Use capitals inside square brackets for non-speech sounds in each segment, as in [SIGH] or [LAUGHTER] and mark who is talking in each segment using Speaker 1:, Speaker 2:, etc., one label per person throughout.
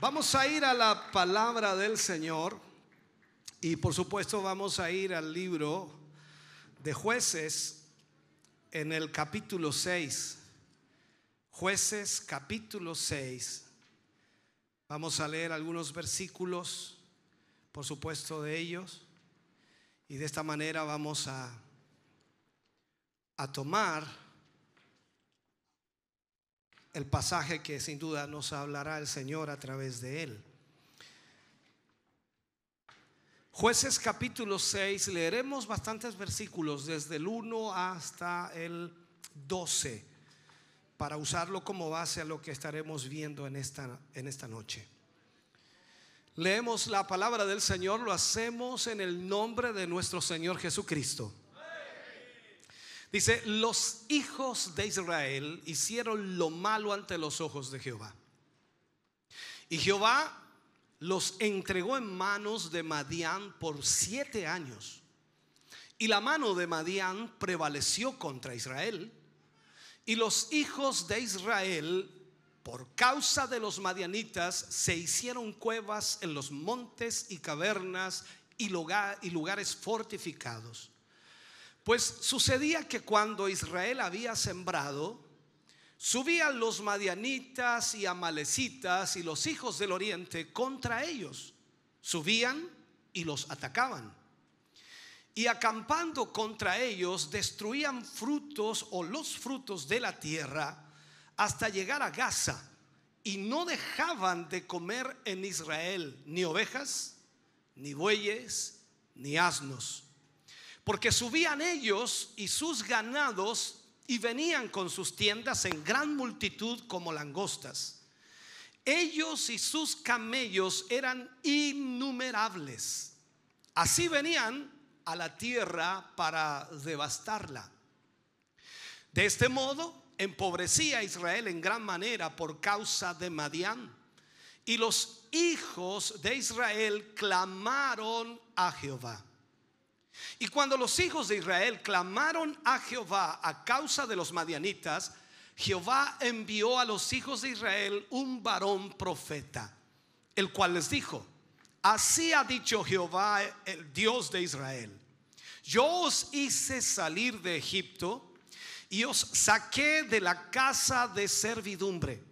Speaker 1: Vamos a ir a la palabra del Señor y por supuesto vamos a ir al libro de jueces en el capítulo 6. Jueces capítulo 6. Vamos a leer algunos versículos, por supuesto, de ellos. Y de esta manera vamos a, a tomar el pasaje que sin duda nos hablará el Señor a través de él. Jueces capítulo 6, leeremos bastantes versículos desde el 1 hasta el 12 para usarlo como base a lo que estaremos viendo en esta, en esta noche. Leemos la palabra del Señor, lo hacemos en el nombre de nuestro Señor Jesucristo. Dice, los hijos de Israel hicieron lo malo ante los ojos de Jehová. Y Jehová los entregó en manos de Madián por siete años. Y la mano de Madián prevaleció contra Israel. Y los hijos de Israel, por causa de los madianitas, se hicieron cuevas en los montes y cavernas y, lugares fortificados. Pues sucedía que cuando Israel había sembrado, subían los madianitas y amalecitas y los hijos del oriente contra ellos. Subían y los atacaban. Y acampando contra ellos, destruían frutos o los frutos de la tierra hasta llegar a Gaza. Y no dejaban de comer en Israel ni ovejas, ni bueyes, ni asnos porque subían ellos y sus ganados y venían con sus tiendas en gran multitud como langostas. Ellos y sus camellos eran innumerables. Así venían a la tierra para devastarla. De este modo, empobrecía a Israel en gran manera por causa de Madián. Y los hijos de Israel clamaron a Jehová. Y cuando los hijos de Israel clamaron a Jehová a causa de los madianitas, Jehová envió a los hijos de Israel un varón profeta, el cual les dijo, así ha dicho Jehová, el Dios de Israel, yo os hice salir de Egipto y os saqué de la casa de servidumbre,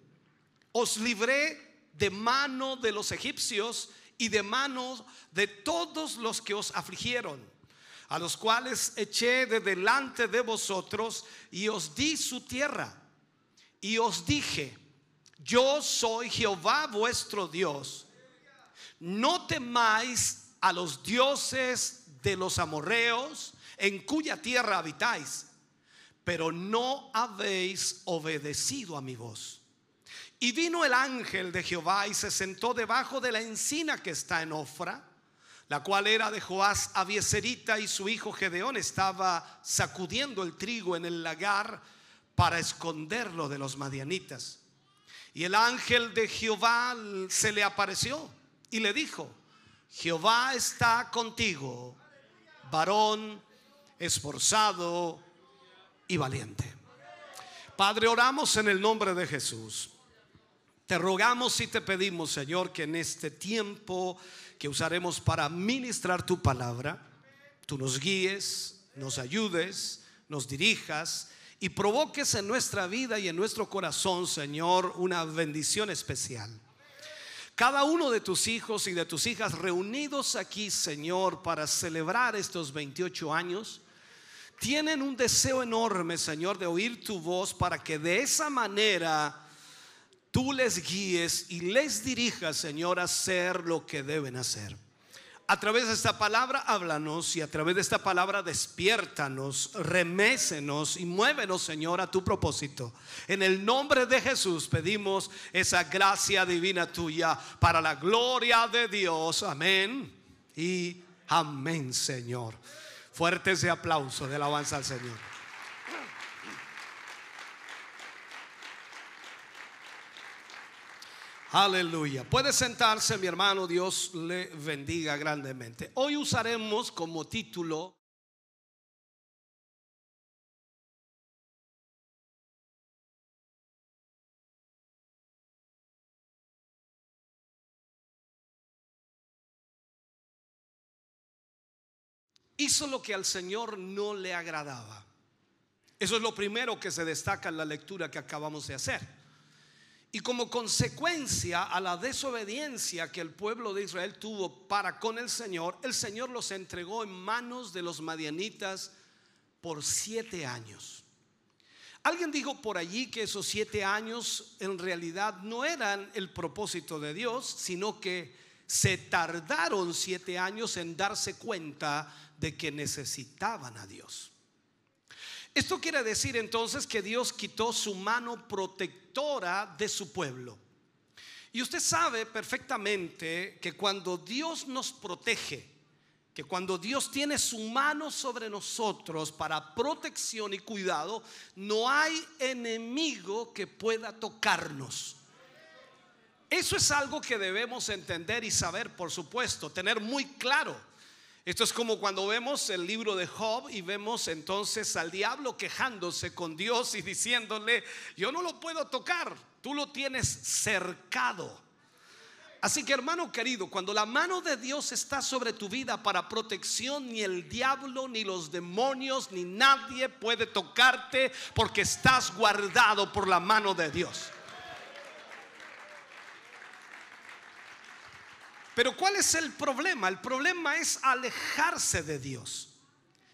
Speaker 1: os libré de mano de los egipcios y de manos de todos los que os afligieron a los cuales eché de delante de vosotros y os di su tierra. Y os dije, yo soy Jehová vuestro Dios. No temáis a los dioses de los amorreos en cuya tierra habitáis, pero no habéis obedecido a mi voz. Y vino el ángel de Jehová y se sentó debajo de la encina que está en Ofra la cual era de Joás Abieserita y su hijo Gedeón estaba sacudiendo el trigo en el lagar para esconderlo de los madianitas. Y el ángel de Jehová se le apareció y le dijo, Jehová está contigo, varón esforzado y valiente. Padre, oramos en el nombre de Jesús. Te rogamos y te pedimos, Señor, que en este tiempo que usaremos para ministrar tu palabra, tú nos guíes, nos ayudes, nos dirijas y provoques en nuestra vida y en nuestro corazón, Señor, una bendición especial. Cada uno de tus hijos y de tus hijas reunidos aquí, Señor, para celebrar estos 28 años, tienen un deseo enorme, Señor, de oír tu voz para que de esa manera tú les guíes y les dirijas, Señor, a hacer lo que deben hacer. A través de esta palabra háblanos y a través de esta palabra despiértanos, remécenos y muévenos, Señor, a tu propósito. En el nombre de Jesús pedimos esa gracia divina tuya para la gloria de Dios. Amén y amén, Señor. Fuerte ese aplauso de alabanza al Señor. Aleluya. Puede sentarse, mi hermano. Dios le bendiga grandemente. Hoy usaremos como título hizo lo que al Señor no le agradaba. Eso es lo primero que se destaca en la lectura que acabamos de hacer. Y como consecuencia a la desobediencia que el pueblo de Israel tuvo para con el Señor, el Señor los entregó en manos de los madianitas por siete años. Alguien dijo por allí que esos siete años en realidad no eran el propósito de Dios, sino que se tardaron siete años en darse cuenta de que necesitaban a Dios. Esto quiere decir entonces que Dios quitó su mano protectora de su pueblo. Y usted sabe perfectamente que cuando Dios nos protege, que cuando Dios tiene su mano sobre nosotros para protección y cuidado, no hay enemigo que pueda tocarnos. Eso es algo que debemos entender y saber, por supuesto, tener muy claro. Esto es como cuando vemos el libro de Job y vemos entonces al diablo quejándose con Dios y diciéndole, yo no lo puedo tocar, tú lo tienes cercado. Así que hermano querido, cuando la mano de Dios está sobre tu vida para protección, ni el diablo, ni los demonios, ni nadie puede tocarte porque estás guardado por la mano de Dios. Pero ¿cuál es el problema? El problema es alejarse de Dios.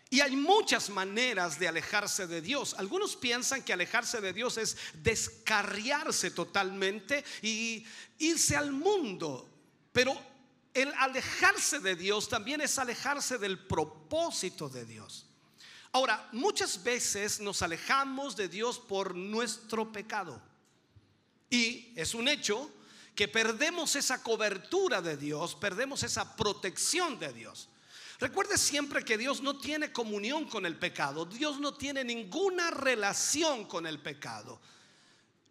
Speaker 1: Y hay muchas maneras de alejarse de Dios. Algunos piensan que alejarse de Dios es descarriarse totalmente y irse al mundo. Pero el alejarse de Dios también es alejarse del propósito de Dios. Ahora, muchas veces nos alejamos de Dios por nuestro pecado. Y es un hecho que perdemos esa cobertura de Dios, perdemos esa protección de Dios. Recuerde siempre que Dios no tiene comunión con el pecado, Dios no tiene ninguna relación con el pecado.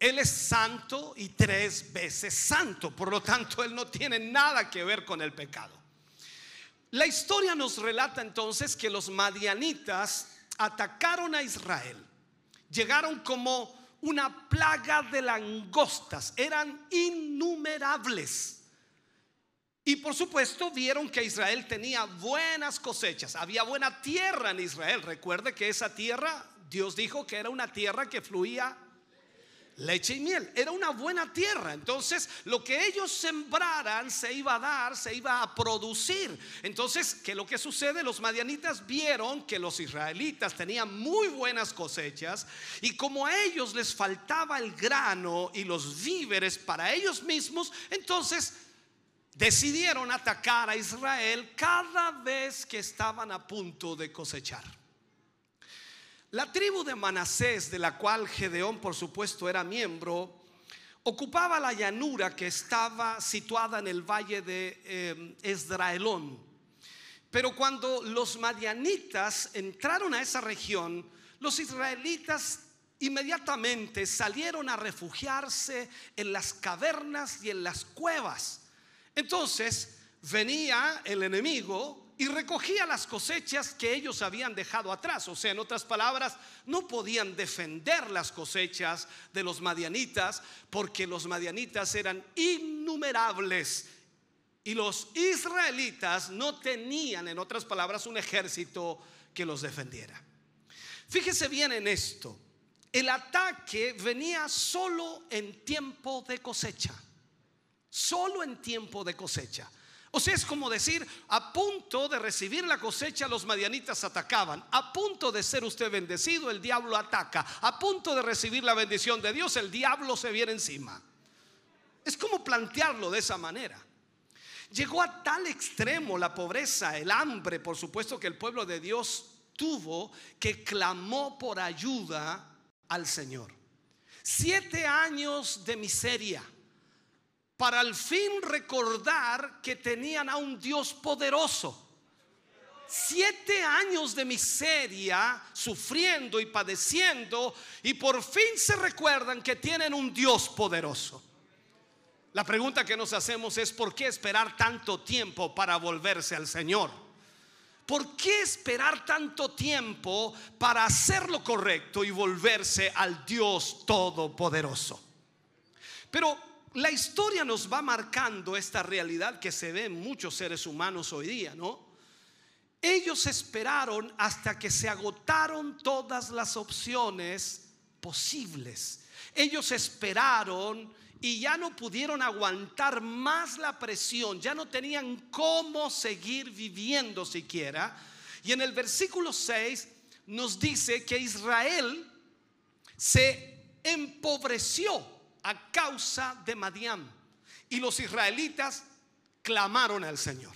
Speaker 1: Él es santo y tres veces santo, por lo tanto Él no tiene nada que ver con el pecado. La historia nos relata entonces que los madianitas atacaron a Israel, llegaron como una plaga de langostas, eran innumerables. Y por supuesto vieron que Israel tenía buenas cosechas, había buena tierra en Israel. Recuerde que esa tierra, Dios dijo que era una tierra que fluía leche y miel. Era una buena tierra. Entonces, lo que ellos sembraran se iba a dar, se iba a producir. Entonces, ¿qué lo que sucede? Los madianitas vieron que los israelitas tenían muy buenas cosechas y como a ellos les faltaba el grano y los víveres para ellos mismos, entonces decidieron atacar a Israel cada vez que estaban a punto de cosechar. La tribu de Manasés, de la cual Gedeón por supuesto era miembro, ocupaba la llanura que estaba situada en el valle de eh. Pero cuando los madianitas entraron a esa región, los israelitas inmediatamente salieron a refugiarse en las cavernas y en las cuevas. Entonces venía el enemigo y recogía las cosechas que ellos habían dejado atrás. O sea, en otras palabras, no podían defender las cosechas de los madianitas porque los madianitas eran innumerables y los israelitas no tenían, en otras palabras, un ejército que los defendiera. Fíjese bien en esto. El ataque venía solo en tiempo de cosecha. Solo en tiempo de cosecha. O sea, es como decir, a punto de recibir la cosecha, los madianitas atacaban. A punto de ser usted bendecido, el diablo ataca. A punto de recibir la bendición de Dios, el diablo se viene encima. Es como plantearlo de esa manera. Llegó a tal extremo la pobreza, el hambre, por supuesto que el pueblo de Dios tuvo que clamó por ayuda al Señor. Siete años de miseria para al fin recordar que tenían a un Dios poderoso. Siete años de miseria, sufriendo y padeciendo, y por fin se recuerdan que tienen un Dios poderoso. La pregunta que nos hacemos es, ¿por qué esperar tanto tiempo para volverse al Señor? ¿Por qué esperar tanto tiempo para hacer lo correcto y volverse al Dios Todopoderoso? Pero la historia nos va marcando esta realidad que se ve en muchos seres humanos hoy día, ¿no? Ellos esperaron hasta que se agotaron todas las opciones posibles. Ellos esperaron y ya no pudieron aguantar más la presión, ya no tenían cómo seguir viviendo siquiera. Y en el versículo 6 nos dice que Israel se empobreció a causa de Madián y los israelitas clamaron al Señor.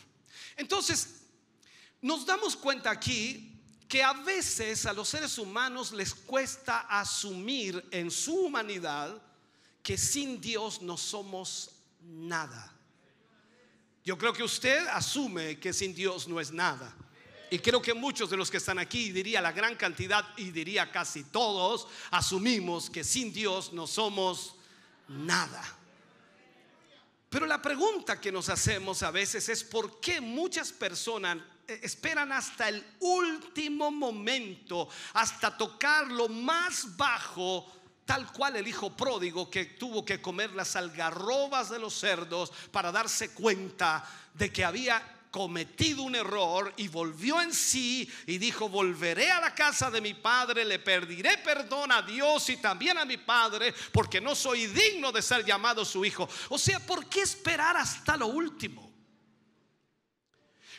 Speaker 1: Entonces, nos damos cuenta aquí que a veces a los seres humanos les cuesta asumir en su humanidad que sin Dios no somos nada. Yo creo que usted asume que sin Dios no es nada. Y creo que muchos de los que están aquí, diría la gran cantidad y diría casi todos, asumimos que sin Dios no somos nada. Pero la pregunta que nos hacemos a veces es por qué muchas personas eh, esperan hasta el último momento, hasta tocar lo más bajo tal cual el hijo pródigo que tuvo que comer las algarrobas de los cerdos para darse cuenta de que había cometido un error y volvió en sí y dijo, volveré a la casa de mi padre, le pediré perdón a Dios y también a mi padre, porque no soy digno de ser llamado su hijo. O sea, ¿por qué esperar hasta lo último?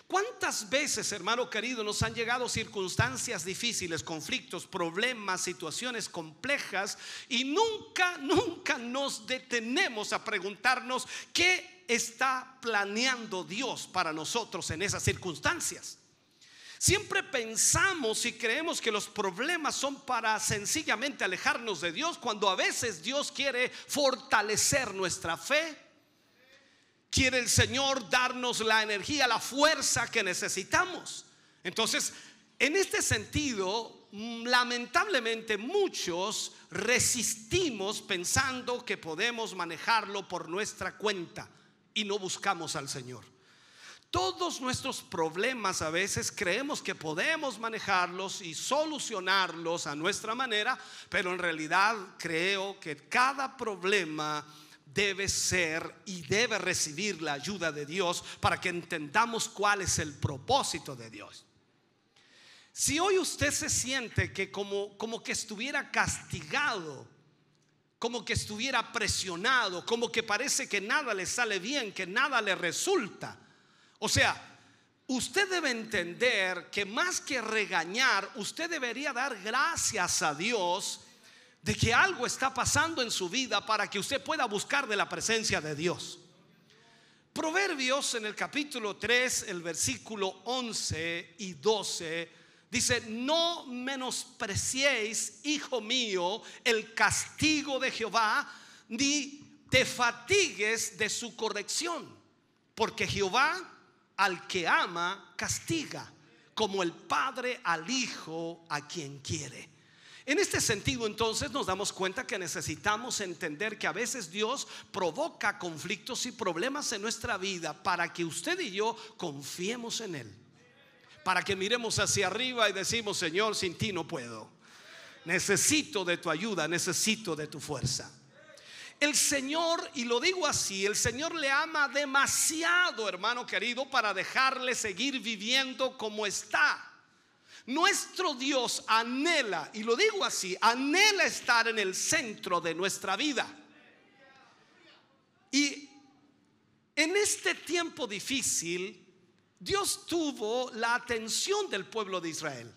Speaker 1: ¿Cuántas veces, hermano querido, nos han llegado circunstancias difíciles, conflictos, problemas, situaciones complejas y nunca, nunca nos detenemos a preguntarnos qué está planeando Dios para nosotros en esas circunstancias? Siempre pensamos y creemos que los problemas son para sencillamente alejarnos de Dios cuando a veces Dios quiere fortalecer nuestra fe quiere el Señor darnos la energía, la fuerza que necesitamos. Entonces, en este sentido, mm, lamentablemente muchos resistimos pensando que podemos manejarlo por nuestra cuenta y no buscamos al Señor. Todos nuestros problemas a veces creemos que podemos manejarlos y solucionarlos a nuestra manera, pero en realidad creo que cada problema debe ser y debe recibir la ayuda de Dios para que entendamos cuál es el propósito de Dios. Si hoy usted se siente que como, como que estuviera castigado, como que estuviera presionado, como que parece que nada le sale bien, que nada le resulta, o sea, usted debe entender que más que regañar, usted debería dar gracias a Dios de que algo está pasando en su vida para que usted pueda buscar de la presencia de Dios. Proverbios en el capítulo 3, el versículo 11 y 12, dice, no menospreciéis, hijo mío, el castigo de Jehová, ni te fatigues de su corrección, porque Jehová al que ama castiga, como el Padre al Hijo a quien quiere. En este sentido, entonces, nos damos cuenta que necesitamos entender que a veces Dios provoca conflictos y problemas en nuestra vida para que usted y yo confiemos en Él. Para que miremos hacia arriba y decimos, Señor, sin ti no puedo. Necesito de tu ayuda, necesito de tu fuerza. El Señor, y lo digo así, el Señor le ama demasiado, hermano querido, para dejarle seguir viviendo como está. Nuestro Dios anhela, y lo digo así, anhela estar en el centro de nuestra vida. Y en este tiempo difícil, Dios tuvo la atención del pueblo de Israel.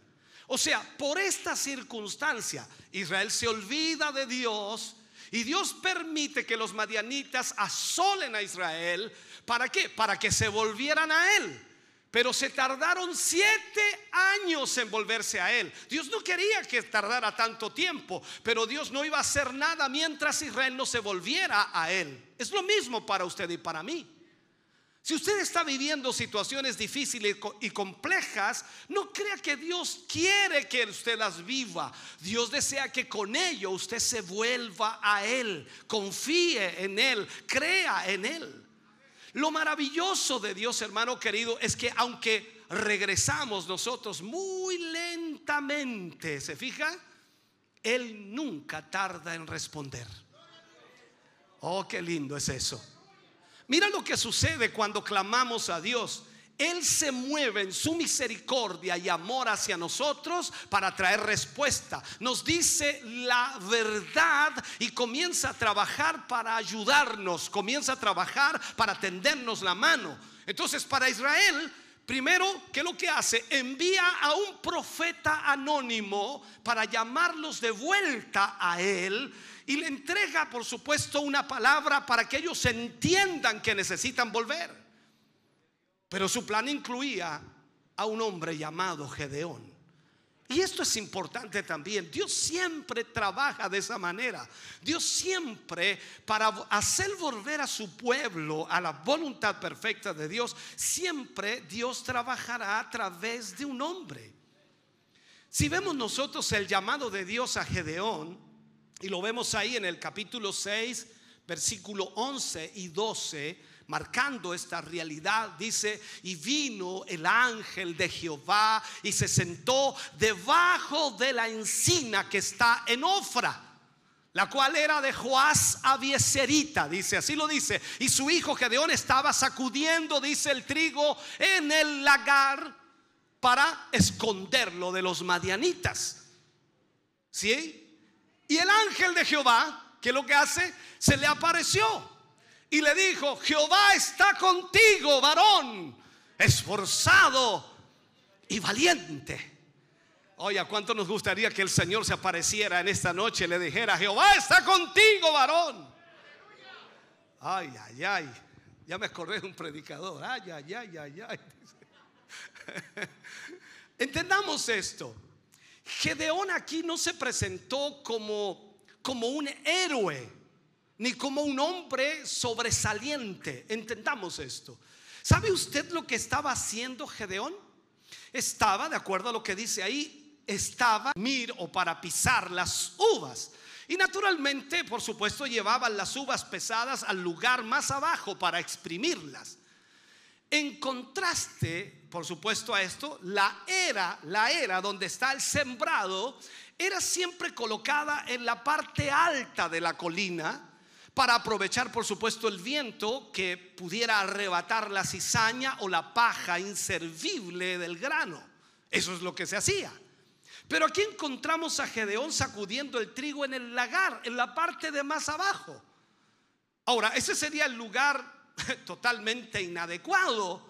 Speaker 1: O sea, por esta circunstancia, Israel se olvida de Dios Y Dios permite que los madianitas asolen a Israel. ¿Para qué? Para que se volvieran a Él. Pero se tardaron siete años en volverse a Él. Dios no quería que tardara tanto tiempo, pero Dios no iba a hacer nada mientras Israel no se volviera a Él. Es lo mismo para usted y para mí. Si usted está viviendo situaciones difíciles y complejas, no crea que Dios quiere que usted las viva. Dios desea que con ello usted se vuelva a Él, confíe en Él, crea en Él. Lo maravilloso de Dios, hermano querido, es que aunque regresamos nosotros muy lentamente, ¿se fija? Él nunca tarda en responder. Oh, qué lindo es eso. Mira lo que sucede cuando clamamos a Dios. Él se mueve en su misericordia y amor hacia nosotros para traer respuesta. Nos dice la verdad y comienza a trabajar para ayudarnos, comienza a trabajar para tendernos la mano. Entonces, para Israel, primero, ¿qué es lo que hace? Envía a un profeta anónimo para llamarlos de vuelta a él y le entrega, por supuesto, una palabra para que ellos entiendan que necesitan volver. Pero su plan incluía a un hombre llamado Gedeón. Y esto es importante también. Dios siempre trabaja de esa manera. Dios siempre, para hacer volver a su pueblo a la voluntad perfecta de Dios, siempre Dios trabajará a través de un hombre. Si vemos nosotros el llamado de Dios a Gedeón, y lo vemos ahí en el capítulo 6, versículo 11 y 12, marcando esta realidad, dice, y vino el ángel de Jehová y se sentó debajo de la encina que está en Ofra. La cual era de Joás Abieserita, dice, así lo dice. Y su hijo Gedeón estaba sacudiendo, dice, el trigo en el lagar para esconderlo de los madianitas. ¿Sí? Y el ángel de Jehová, que lo que hace, se le apareció y le dijo, Jehová está contigo, varón, esforzado y valiente. Oye, ¿cuánto nos gustaría que el Señor se apareciera en esta noche y le dijera, Jehová está contigo, varón? Ay, ay, ay. Ya me acordé de un predicador. Ay, ay, ay, ay, ay. [LAUGHS] Entendamos esto. Gedeón aquí no se presentó como, como un héroe, ni como un hombre sobresaliente. Entendamos esto. ¿Sabe usted lo que estaba haciendo Gedeón? Estaba, de acuerdo a lo que dice ahí, estaba mir o para pisar las uvas. Y naturalmente, por supuesto, llevaban las uvas pesadas al lugar más abajo para exprimirlas. En contraste, por supuesto, a esto, la era, la era donde está el sembrado, era siempre colocada en la parte alta de la colina para aprovechar, por supuesto, el viento que pudiera arrebatar la cizaña o la paja inservible del grano. Eso es lo que se hacía. Pero aquí encontramos a Gedeón sacudiendo el trigo en el lagar, en la parte de más abajo. Ahora, ese sería el lugar [LAUGHS] totalmente inadecuado,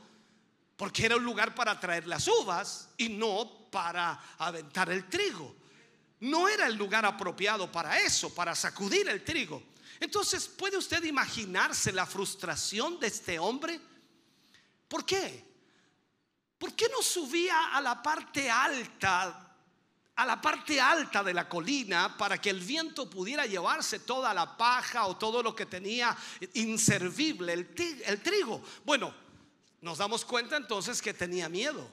Speaker 1: porque era un lugar para traer las uvas y no para aventar el trigo. No era el lugar apropiado para eso, para sacudir el trigo. Entonces, ¿puede usted imaginarse la frustración de este hombre? ¿Por qué? ¿Por qué no subía a la parte alta a la parte alta de la colina para que el viento pudiera llevarse toda la paja o todo lo que tenía inservible, el, trigo. Bueno, nos damos cuenta entonces que tenía miedo.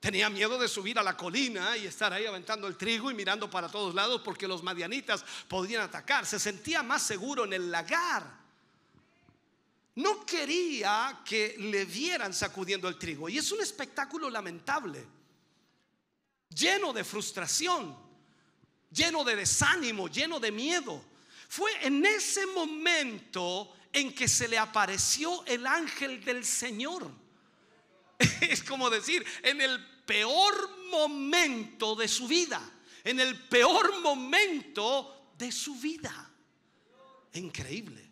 Speaker 1: Tenía miedo de subir a la colina y estar ahí aventando el trigo y mirando para todos lados porque los madianitas podían atacar. Se sentía más seguro en el lagar. No quería que le vieran sacudiendo el trigo. Y es un espectáculo lamentable lleno de frustración, lleno de desánimo, lleno de miedo. Fue en ese momento en que se le apareció el ángel del Señor. [LAUGHS] Es como decir, en el peor momento de su vida, en el peor momento de su vida. Increíble.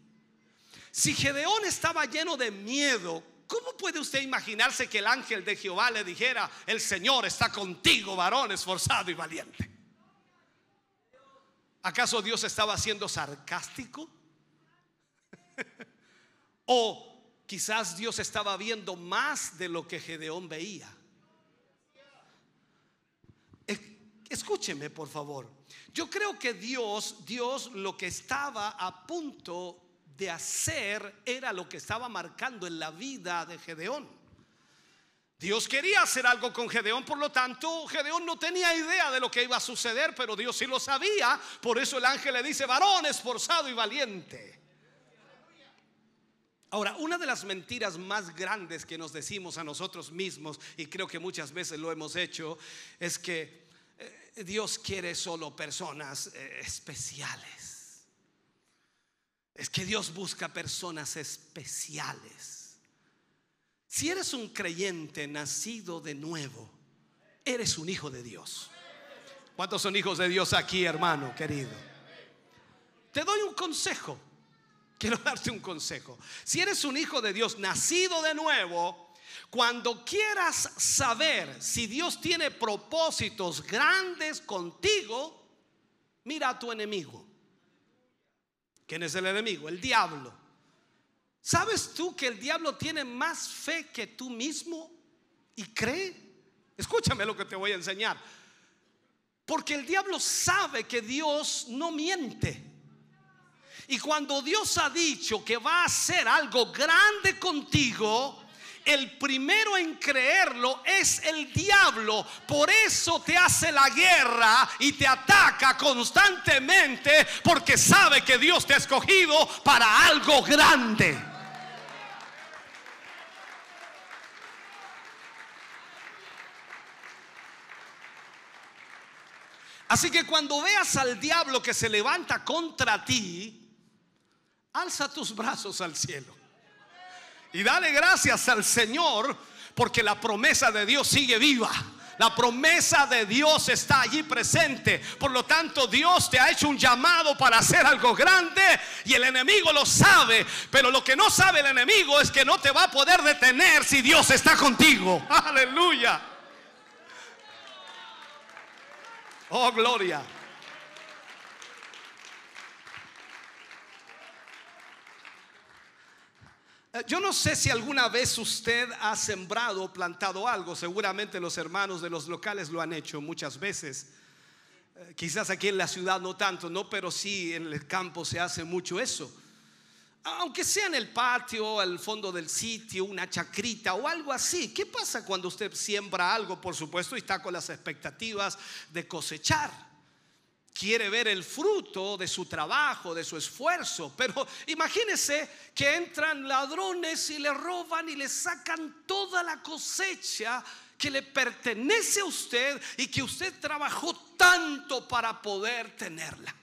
Speaker 1: Si Gedeón estaba lleno de miedo, ¿Cómo puede usted imaginarse que el ángel de Jehová le dijera, el Señor está contigo, varón esforzado y valiente? ¿Acaso Dios estaba siendo sarcástico? [LAUGHS] ¿O quizás Dios estaba viendo más de lo que Gedeón veía? Escúcheme, por favor. Yo creo que Dios, Dios lo que estaba a punto de hacer era lo que estaba marcando en la vida de Gedeón. Dios quería hacer algo con Gedeón, por lo tanto, Gedeón no tenía idea de lo que iba a suceder, pero Dios sí lo sabía. Por eso el ángel le dice, varón esforzado y valiente. Ahora, una de las mentiras más grandes que nos decimos a nosotros mismos, y creo que muchas veces lo hemos hecho, es que eh, Dios quiere solo personas eh, especiales. Es que Dios busca personas especiales. Si eres un creyente nacido de nuevo, eres un hijo de Dios. ¿Cuántos son hijos de Dios aquí, hermano querido? Te doy un consejo. Quiero darte un consejo. Si eres un hijo de Dios nacido de nuevo, cuando quieras saber si Dios tiene propósitos grandes contigo, mira a tu enemigo. ¿Quién es el enemigo? El diablo. ¿Sabes tú que el diablo tiene más fe que tú mismo y cree? Escúchame lo que te voy a enseñar. Porque el diablo sabe que Dios no miente. Y cuando Dios ha dicho que va a hacer algo grande contigo, el primero en creerlo es el diablo. Por eso te hace la guerra y te ataca constantemente porque sabe que Dios te ha escogido para algo grande. Así que cuando veas al diablo que se levanta contra ti, alza tus brazos al cielo. Y dale gracias al Señor porque la promesa de Dios sigue viva. La promesa de Dios está allí presente. Por lo tanto, Dios te ha hecho un llamado para hacer algo grande y el enemigo lo sabe. Pero lo que no sabe el enemigo es que no te va a poder detener si Dios está contigo. [LAUGHS] Aleluya. Oh, gloria. Yo no sé si alguna vez usted ha sembrado o plantado algo. Seguramente los hermanos de los locales lo han hecho muchas veces. Eh, quizás aquí en la ciudad no tanto, no, pero sí en el campo se hace mucho eso aunque sea en el patio, al fondo del sitio, una chacrita o algo así. ¿Qué pasa cuando usted siembra algo, por supuesto, y está con las expectativas de cosechar? Quiere ver el fruto de su trabajo, de su esfuerzo, pero imagínese que entran ladrones y le roban y le sacan toda la cosecha que le pertenece a usted y que usted trabajó tanto para poder tenerla.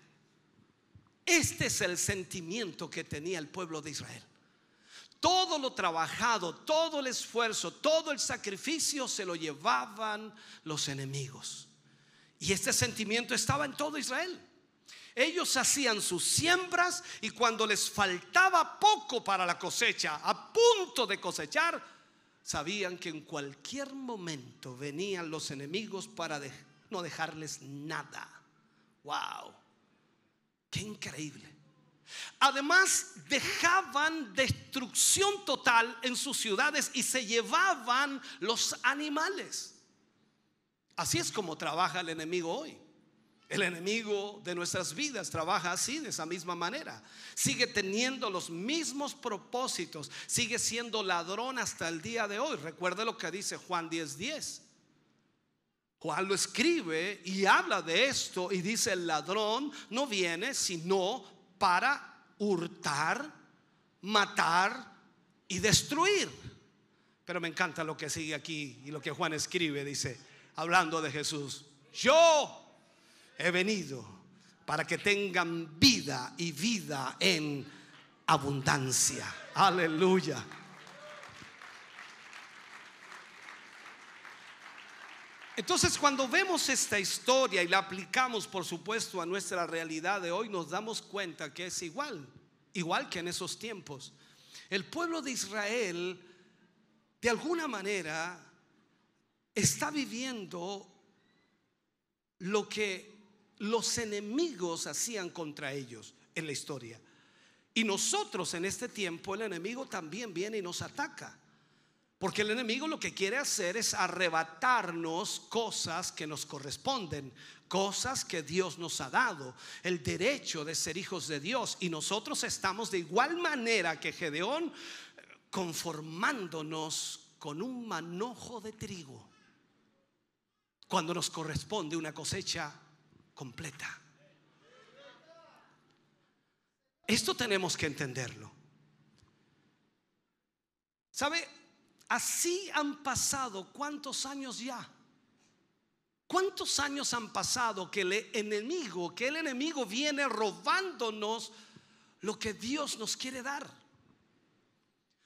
Speaker 1: Este es el sentimiento que tenía el pueblo de Israel. Todo lo trabajado, todo el esfuerzo, todo el sacrificio se lo llevaban los enemigos. Y este sentimiento estaba en todo Israel. Ellos hacían sus siembras y cuando les faltaba poco para la cosecha, a punto de cosechar, sabían que en cualquier momento venían los enemigos para no dejarles nada. Wow. Qué increíble. Además, dejaban destrucción total en sus ciudades y se llevaban los animales. Así es como trabaja el enemigo hoy. El enemigo de nuestras vidas trabaja así, de esa misma manera. Sigue teniendo los mismos propósitos, sigue siendo ladrón hasta el día de hoy. Recuerde lo que dice Juan 10:10. 10. Juan lo escribe y habla de esto y dice, el ladrón no viene sino para hurtar, matar y destruir. Pero me encanta lo que sigue aquí y lo que Juan escribe, dice, hablando de Jesús, yo he venido para que tengan vida y vida en abundancia. Aleluya. Entonces cuando vemos esta historia y la aplicamos por supuesto a nuestra realidad de hoy, nos damos cuenta que es igual, igual que en esos tiempos. El pueblo de Israel, de alguna manera, está viviendo lo que los enemigos hacían contra ellos en la historia. Y nosotros en este tiempo el enemigo también viene y nos ataca. Porque el enemigo lo que quiere hacer es arrebatarnos cosas que nos corresponden, cosas que Dios nos ha dado, el derecho de ser hijos de Dios. Y nosotros estamos de igual manera que Gedeón conformándonos con un manojo de trigo cuando nos corresponde una cosecha completa. Esto tenemos que entenderlo. ¿Sabe? Así han pasado cuántos años ya. ¿Cuántos años han pasado que el enemigo, que el enemigo viene robándonos lo que Dios nos quiere dar?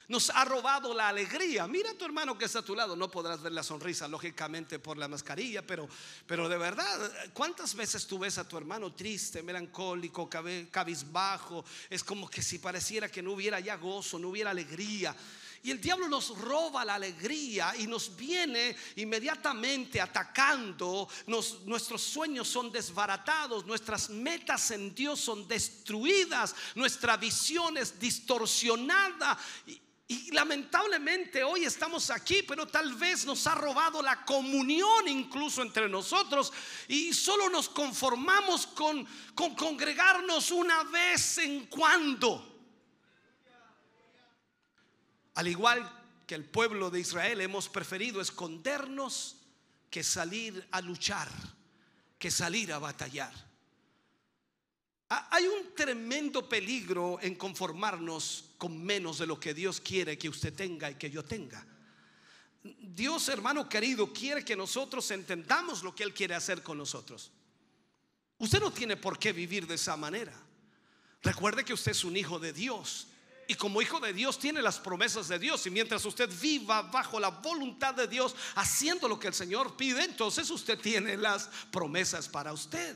Speaker 1: Nos ha robado la alegría. Mira a tu hermano que está a tu lado. No podrás ver la sonrisa, lógicamente, por la mascarilla, pero, pero de verdad, ¿cuántas veces tú ves a tu hermano triste, melancólico, cabizbajo? Es como que si pareciera que no hubiera ya gozo, no hubiera alegría. Y el diablo nos roba la alegría y nos viene inmediatamente atacando. nuestros sueños son desbaratados, nuestras metas en Dios son destruidas, nuestra visión es distorsionada. Lamentablemente hoy estamos aquí, pero tal vez nos ha robado la comunión incluso entre nosotros y solo nos conformamos con, con congregarnos una vez en cuando. Al igual que el pueblo de Israel hemos preferido escondernos que salir a luchar, que salir a batallar. Hay un tremendo peligro en conformarnos con menos de lo que Dios quiere que usted tenga y que yo tenga. Dios, hermano querido, quiere que nosotros entendamos lo que Él quiere hacer con nosotros. Usted no tiene por qué vivir de esa manera. Recuerde que usted es un hijo de Dios. Y como hijo de Dios tiene las promesas de Dios. Y mientras usted viva bajo la voluntad de Dios, haciendo lo que el Señor pide, entonces usted tiene las promesas para usted.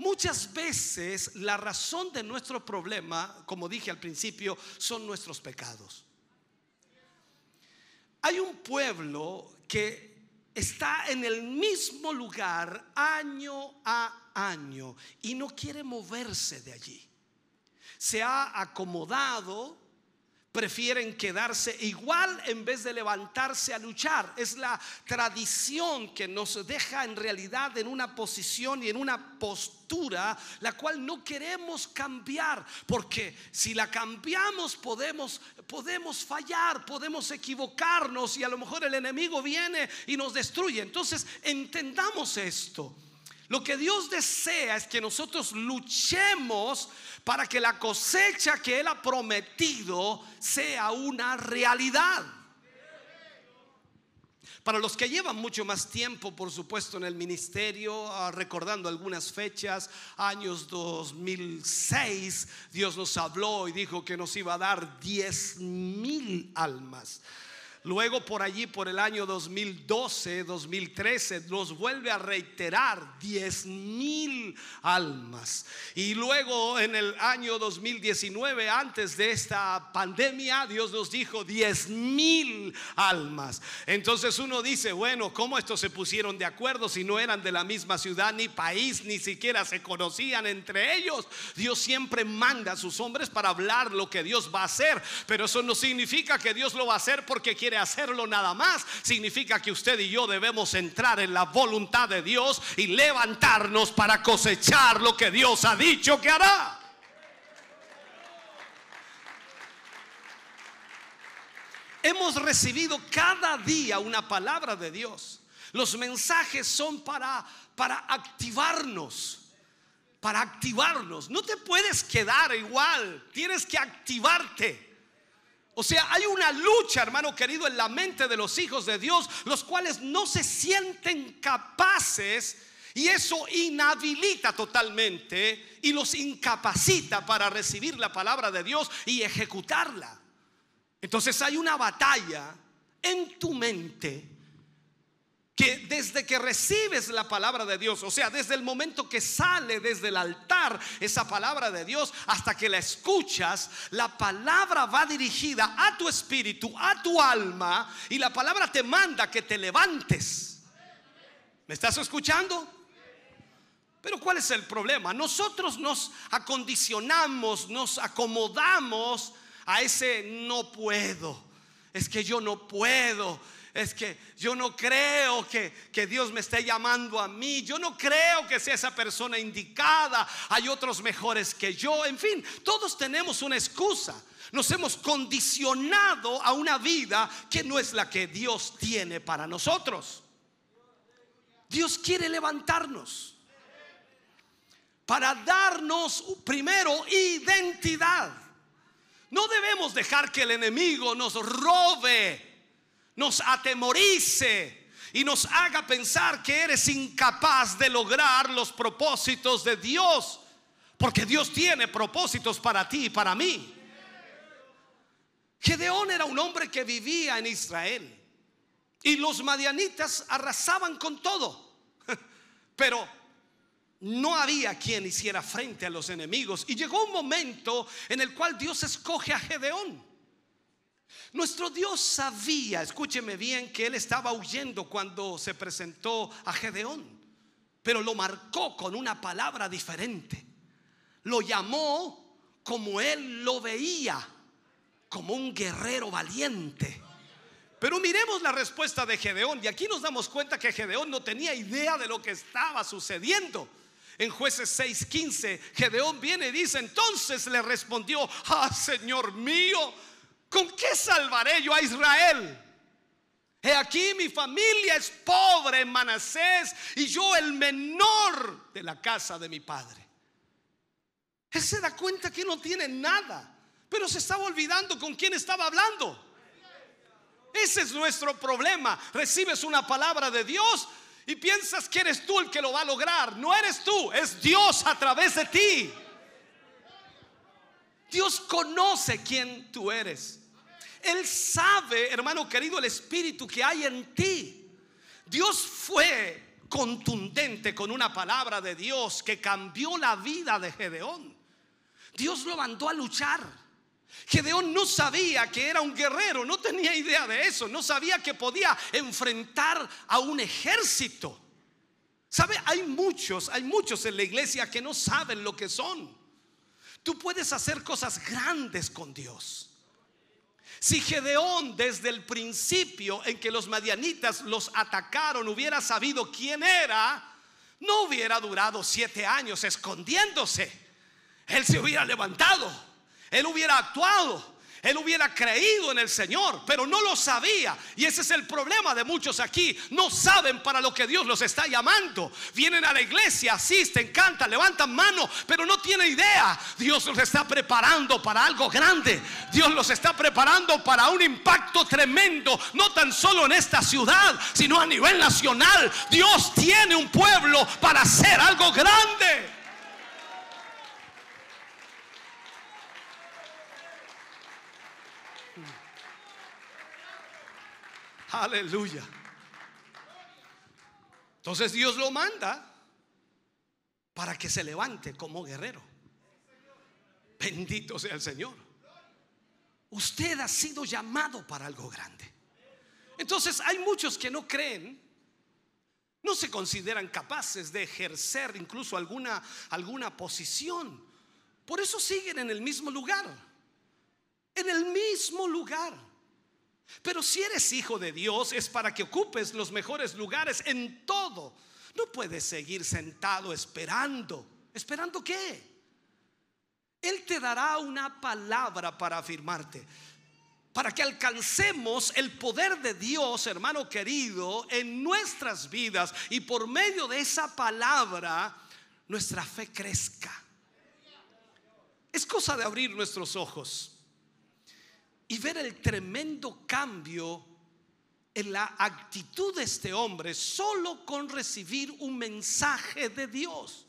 Speaker 1: Muchas veces la razón de nuestro problema, como dije al principio, son nuestros pecados. Hay un pueblo que está en el mismo lugar año a año y no quiere moverse de allí. Se ha acomodado prefieren quedarse igual en vez de levantarse a luchar. Es la tradición que nos deja en realidad en una posición y en una postura la cual no queremos cambiar, porque si la cambiamos podemos podemos fallar, podemos equivocarnos y a lo mejor el enemigo viene y nos destruye. Entonces, entendamos esto. Lo que Dios desea es que nosotros luchemos para que la cosecha que Él ha prometido sea una realidad. Para los que llevan mucho más tiempo, por supuesto, en el ministerio, ah, recordando algunas fechas, años 2006, Dios nos habló y dijo que nos iba a dar 10 mil almas. Luego por allí, por el año 2012, 2013, nos vuelve a reiterar 10 mil almas. Y luego en el año 2019, antes de esta pandemia, Dios nos dijo 10 mil almas. Entonces uno dice, bueno, ¿cómo estos se pusieron de acuerdo si no eran de la misma ciudad ni país, ni siquiera se conocían entre ellos? Dios siempre manda a sus hombres para hablar lo que Dios va a hacer, pero eso no significa que Dios lo va a hacer porque hacerlo nada más, significa que usted y yo debemos entrar en la voluntad de Dios y levantarnos para cosechar lo que Dios ha dicho que hará. Hemos recibido cada día una palabra de Dios. Los mensajes son para, para activarnos para activarnos. No te puedes quedar igual, tienes que activarte. O sea, hay una lucha, hermano querido, en la mente de los hijos de Dios, los cuales no se sienten capaces y eso inhabilita totalmente y los incapacita para recibir la palabra de Dios y ejecutarla. Entonces hay una batalla en tu mente que desde que recibes la palabra de Dios, o sea, desde el momento que sale desde el altar esa palabra de Dios hasta que la escuchas, la palabra va dirigida a tu espíritu, a tu alma, y la palabra te manda que te levantes. ¿Me estás escuchando? Pero ¿cuál es el problema? Nosotros nos acondicionamos, nos acomodamos a ese no puedo. Es que yo no puedo. Es que yo no creo que, que, Dios me esté llamando a mí. Yo no creo que sea esa persona indicada. Hay otros mejores que yo. En fin, todos tenemos una excusa. Nos hemos condicionado a una vida que no es la que Dios tiene para nosotros. Dios quiere levantarnos para darnos primero identidad. No debemos dejar que el enemigo nos robe, nos atemorice y nos haga pensar que eres incapaz de lograr los propósitos de Dios. Porque Dios tiene propósitos para ti y para mí. Gedeón era un hombre que vivía en Israel y los madianitas arrasaban con todo. [LAUGHS] Pero no había quien hiciera frente a los enemigos. Y llegó un momento en el cual Dios escoge a Gedeón. Nuestro Dios sabía, escúcheme bien, que él estaba huyendo cuando se presentó a Gedeón, pero lo marcó con una palabra diferente. Lo llamó como él lo veía como un guerrero valiente. Pero miremos la respuesta de Gedeón y aquí nos damos cuenta que Gedeón no tenía idea de lo que estaba sucediendo. En jueces 6:15, Gedeón viene y dice, entonces le respondió, ah Señor mío, ¿con qué salvaré yo a Israel? He aquí mi familia es pobre en Manasés y yo el menor de la casa de mi padre. Él se da cuenta que no tiene nada pero se estaba olvidando con quién estaba hablando. Ese es nuestro problema. Recibes una palabra de Dios y piensas que eres tú el que lo va a lograr. No eres tú, es Dios a través de ti. Dios conoce quién tú eres. Él sabe, hermano querido, el espíritu que hay en ti. Dios fue contundente con una palabra de Dios que cambió la vida de Gedeón. Dios lo mandó a luchar. Gedeón no sabía que era un guerrero, no tenía idea de eso, no sabía que podía enfrentar a un ejército. ¿Sabe? Hay muchos, hay muchos en la iglesia que no saben lo que son. Tú puedes hacer cosas grandes con Dios. Si Gedeón desde el principio en que los madianitas los atacaron hubiera sabido quién era, no hubiera durado siete años escondiéndose. Él se hubiera levantado él hubiera actuado. Él hubiera creído en el Señor, pero no lo sabía. Y ese es el problema de muchos aquí. No saben para lo que Dios los está llamando. Vienen a la iglesia, asisten, cantan, levantan mano, pero no tienen idea. Dios los está preparando para algo grande. Dios los está preparando para un impacto tremendo, no tan solo en esta ciudad, sino a nivel nacional. Dios tiene un pueblo para hacer algo grande. Aleluya. Entonces Dios lo manda para que se levante como guerrero. Bendito sea el Señor. Usted ha sido llamado para algo grande. Entonces hay muchos que no creen, no se consideran capaces de ejercer incluso alguna, alguna posición. Por eso siguen en el mismo lugar. En el mismo lugar. Pero si eres hijo de Dios es para que ocupes los mejores lugares en todo. No puedes seguir sentado esperando. ¿Esperando qué? Él te dará una palabra para afirmarte. Para que alcancemos el poder de Dios, hermano querido, en nuestras vidas y por medio de esa palabra nuestra fe crezca. Es cosa de abrir nuestros ojos y ver el tremendo cambio en la actitud de este hombre solo con recibir un mensaje de Dios.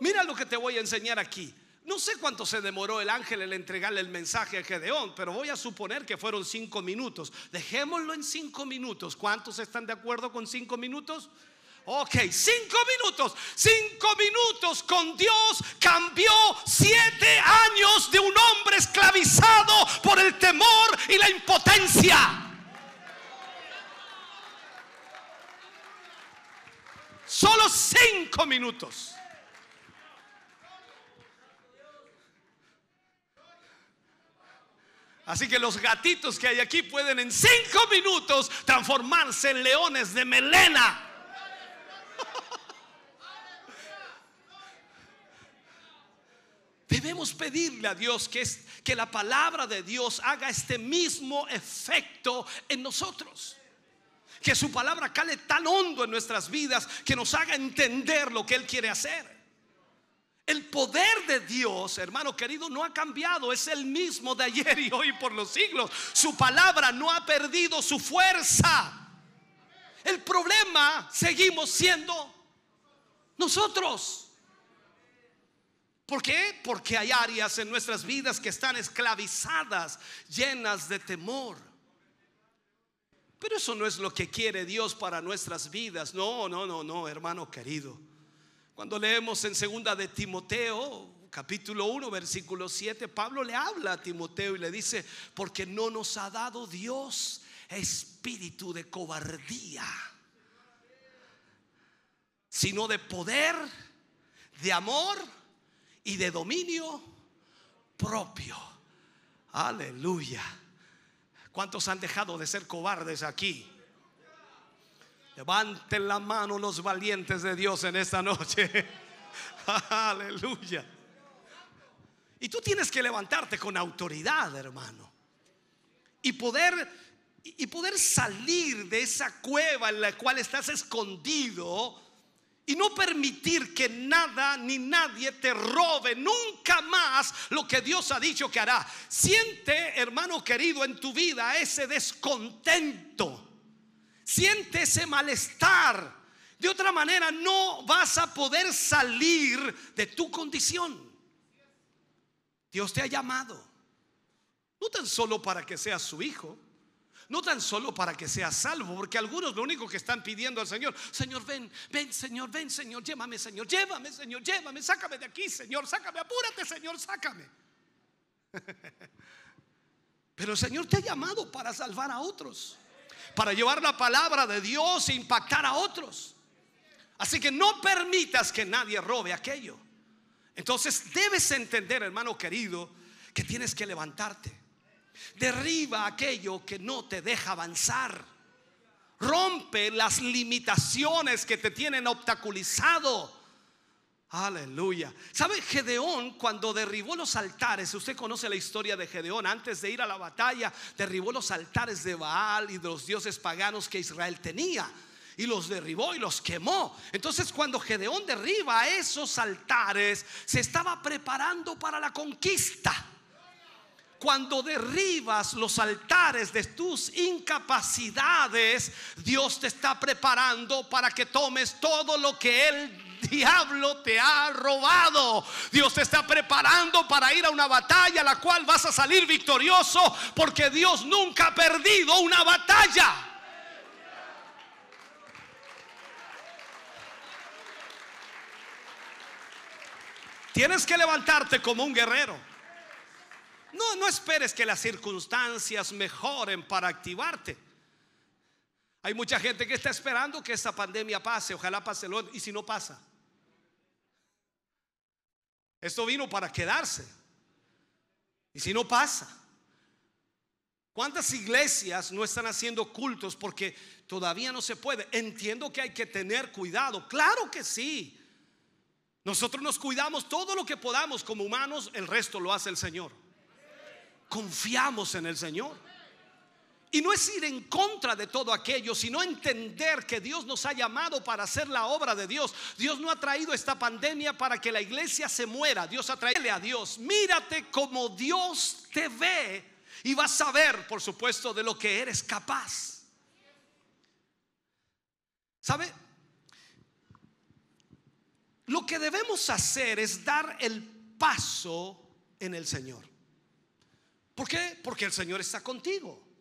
Speaker 1: Mira lo que te voy a enseñar aquí. No sé cuánto se demoró el ángel en entregarle el mensaje a Gedeón, pero voy a suponer que fueron cinco minutos. Dejémoslo en cinco minutos. ¿Cuántos están de acuerdo con cinco minutos? Ok, cinco minutos, cinco minutos con Dios cambió siete años de un hombre esclavizado por el temor y la impotencia. Solo cinco minutos. Así que los gatitos que hay aquí pueden en cinco minutos transformarse en leones de melena. Debemos pedirle a Dios que, es, que la palabra de Dios haga este mismo efecto en nosotros. Que su palabra cale tan hondo en nuestras vidas que nos haga entender lo que Él quiere hacer. El poder de Dios, hermano querido, no ha cambiado. Es el mismo de ayer y hoy por los siglos. Su palabra no ha perdido su fuerza. El problema seguimos siendo nosotros. ¿Por qué? Porque hay áreas en nuestras vidas que están esclavizadas, llenas de temor. Pero eso no es lo que quiere Dios para nuestras vidas. No, no, no, no, hermano querido. Cuando leemos en segunda de Timoteo, capítulo 1, versículo 7, Pablo le habla a Timoteo y le dice, porque no nos ha dado Dios espíritu de cobardía, sino de poder, de amor y de dominio propio. Aleluya. ¿Cuántos han dejado de ser cobardes aquí? Levanten la mano los valientes de Dios en esta noche. [LAUGHS] Aleluya. Y tú tienes que levantarte con autoridad, hermano. Y poder y poder salir de esa cueva en la cual estás escondido y no permitir que nada ni nadie te robe nunca más lo que Dios ha dicho que hará. Siente, hermano querido, en tu vida ese descontento. Siente ese malestar. De otra manera no vas a poder salir de tu condición. Dios te ha llamado. No tan solo para que seas su hijo no tan solo para que sea salvo, porque algunos lo único que están pidiendo al Señor, Señor, ven, ven, Señor, ven, Señor, llévame, Señor, llévame, Señor, llévame, sácame de aquí, Señor, sácame, apúrate, Señor, sácame. [LAUGHS] Pero el Señor te ha llamado para salvar a otros, para llevar la palabra de Dios e impactar a otros. Así que no permitas que nadie robe aquello. Entonces debes entender, hermano querido, que tienes que levantarte. Derriba aquello que no te deja avanzar. Rompe las limitaciones que te tienen obstaculizado. Aleluya. ¿Sabe Gedeón cuando derribó los altares? Usted conoce la historia de Gedeón. Antes de ir a la batalla, derribó los altares de Baal y de los dioses paganos que Israel tenía. Y los derribó y los quemó. Entonces cuando Gedeón derriba esos altares, se estaba preparando para la conquista cuando derribas los altares de tus incapacidades, Dios te está preparando para que tomes todo lo que el diablo te ha robado. Dios te está preparando para ir a una batalla a la cual vas a salir victorioso porque Dios nunca ha perdido una batalla. Tienes que levantarte como un guerrero. No, no esperes que las circunstancias mejoren para activarte. Hay mucha gente que está esperando que esta pandemia pase, ojalá pase lo y si no pasa. Esto vino para quedarse. Y si no pasa. ¿Cuántas iglesias no están haciendo cultos porque todavía no se puede? Entiendo que hay que tener cuidado. Claro que sí. Nosotros nos cuidamos todo lo que podamos como humanos, el resto lo hace el Señor confiamos en el Señor. Y no es ir en contra de todo aquello, sino entender que Dios nos ha llamado para hacer la obra de Dios. Dios no ha traído esta pandemia para que la iglesia se muera. Dios ha traído a Dios. Mírate como Dios te ve y vas a ver, por supuesto, de lo que eres capaz. ¿Sabe? Lo que debemos hacer es dar el paso en el Señor. ¿Por qué? Porque el Señor está contigo.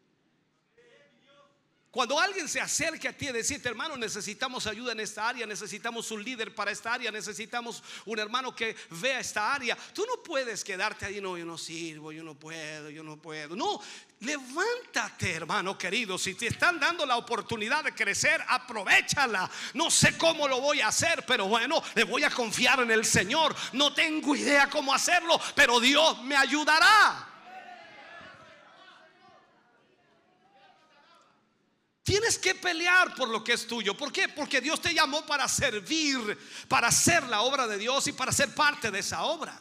Speaker 1: Cuando alguien se acerque a ti y decirte, hermano, necesitamos ayuda en esta área, necesitamos un líder para esta área, necesitamos un hermano que vea esta área, tú no puedes quedarte ahí, no, yo no sirvo, yo no puedo, yo no puedo. No, levántate, hermano querido. Si te están dando la oportunidad de crecer, aprovechala. No sé cómo lo voy a hacer, pero bueno, le voy a confiar en el Señor. No tengo idea cómo hacerlo, pero Dios me ayudará. Tienes que pelear por lo que es tuyo. ¿Por qué? Porque Dios te llamó para servir, para hacer la obra de Dios y para ser parte de esa obra.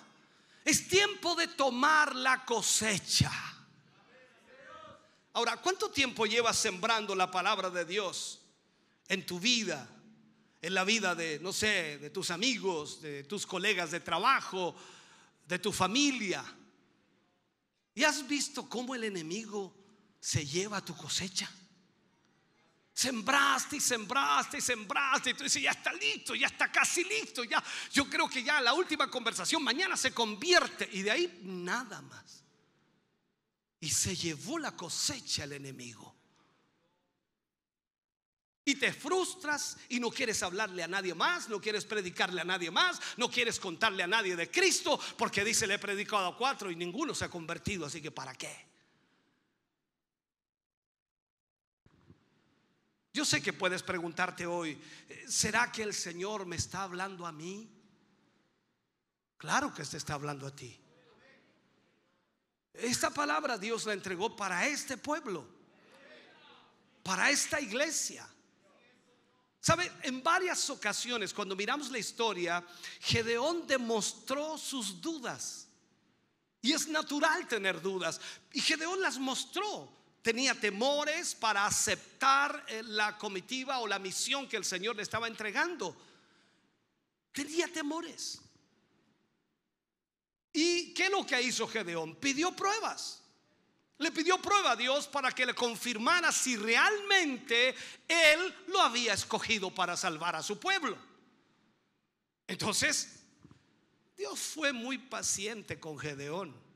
Speaker 1: Es tiempo de tomar la cosecha. Ahora, ¿cuánto tiempo llevas sembrando la palabra de Dios en tu vida? En la vida de, no sé, de tus amigos, de tus colegas de trabajo, de tu familia. ¿Y has visto cómo el enemigo se lleva tu cosecha? Sembraste y sembraste y sembraste. Y tú dices, ya está listo, ya está casi listo. Ya, yo creo que ya la última conversación mañana se convierte. Y de ahí nada más. Y se llevó la cosecha el enemigo. Y te frustras y no quieres hablarle a nadie más, no quieres predicarle a nadie más, no quieres contarle a nadie de Cristo, porque dice, le he predicado a cuatro y ninguno se ha convertido, así que ¿para qué? Yo sé que puedes preguntarte hoy, ¿será que el Señor me está hablando a mí? Claro que te está hablando a ti. Esta palabra Dios la entregó para este pueblo, para esta iglesia. ¿Sabe? En varias ocasiones, cuando miramos la historia, Gedeón demostró sus dudas. Y es natural tener dudas. Y Gedeón las mostró tenía temores para aceptar eh, la comitiva o la misión que el Señor le estaba entregando. Tenía temores. ¿Y qué es lo que hizo Gedeón? Pidió pruebas. Le pidió prueba a Dios para que le confirmara si realmente él lo había escogido para salvar a su pueblo. Entonces, Dios fue muy paciente con Gedeón.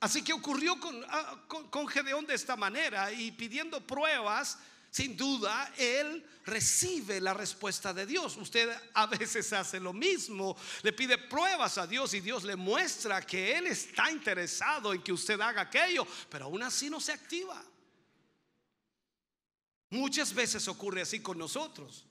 Speaker 1: Así que ocurrió ah, con, Gedeón de esta manera y pidiendo pruebas, sin duda, él recibe la respuesta de Dios. Usted a veces hace lo mismo, le pide pruebas a Dios y Dios le muestra que Él está interesado en que usted haga aquello, pero aún así no se activa. Muchas veces ocurre así con nosotros.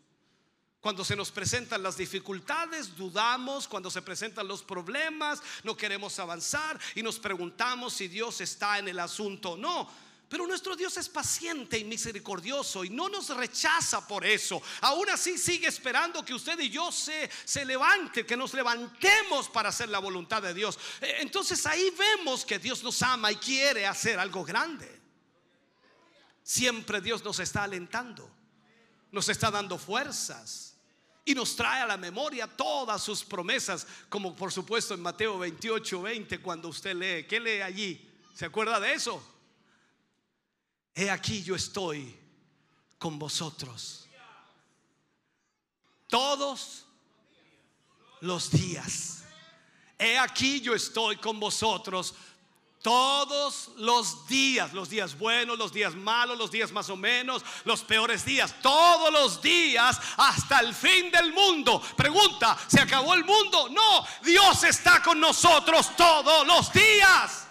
Speaker 1: Cuando se nos presentan las dificultades, dudamos, cuando se presentan los problemas, no queremos avanzar y nos preguntamos si Dios está en el asunto o no. Pero nuestro Dios es paciente y misericordioso y no nos rechaza por eso. Aún así sigue esperando que usted y yo se, se levante, que nos levantemos para hacer la voluntad de Dios. Eh, entonces ahí vemos que Dios nos ama y quiere hacer algo grande. Siempre Dios nos está alentando, nos está dando fuerzas y nos trae a la memoria todas sus promesas, como por supuesto en Mateo 28, 20, cuando usted lee, ¿qué lee allí? ¿Se acuerda de eso? He aquí yo estoy con vosotros todos los días. He aquí yo estoy con vosotros todos los días, los días buenos, los días malos, los días más o menos, los peores días, todos los días hasta el fin del mundo. Pregunta, ¿se acabó el mundo? No, Dios está con nosotros todos los días.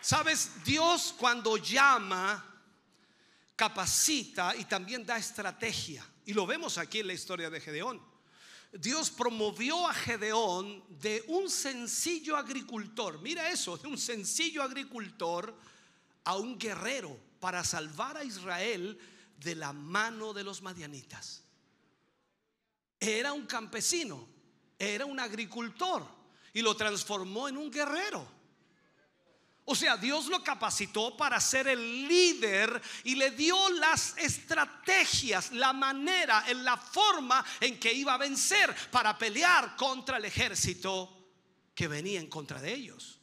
Speaker 1: Sabes, Dios cuando llama capacita y también da estrategia. Y lo vemos aquí en la historia de Gedeón. Dios promovió a Gedeón de un sencillo agricultor, mira eso, de un sencillo agricultor a un guerrero para salvar a Israel de la mano de los madianitas. Era un campesino, era un agricultor y lo transformó en un guerrero. O sea, Dios lo capacitó para ser el líder y le dio las estrategias, la manera, en la forma en que iba a vencer para pelear contra el ejército que venía en contra de ellos.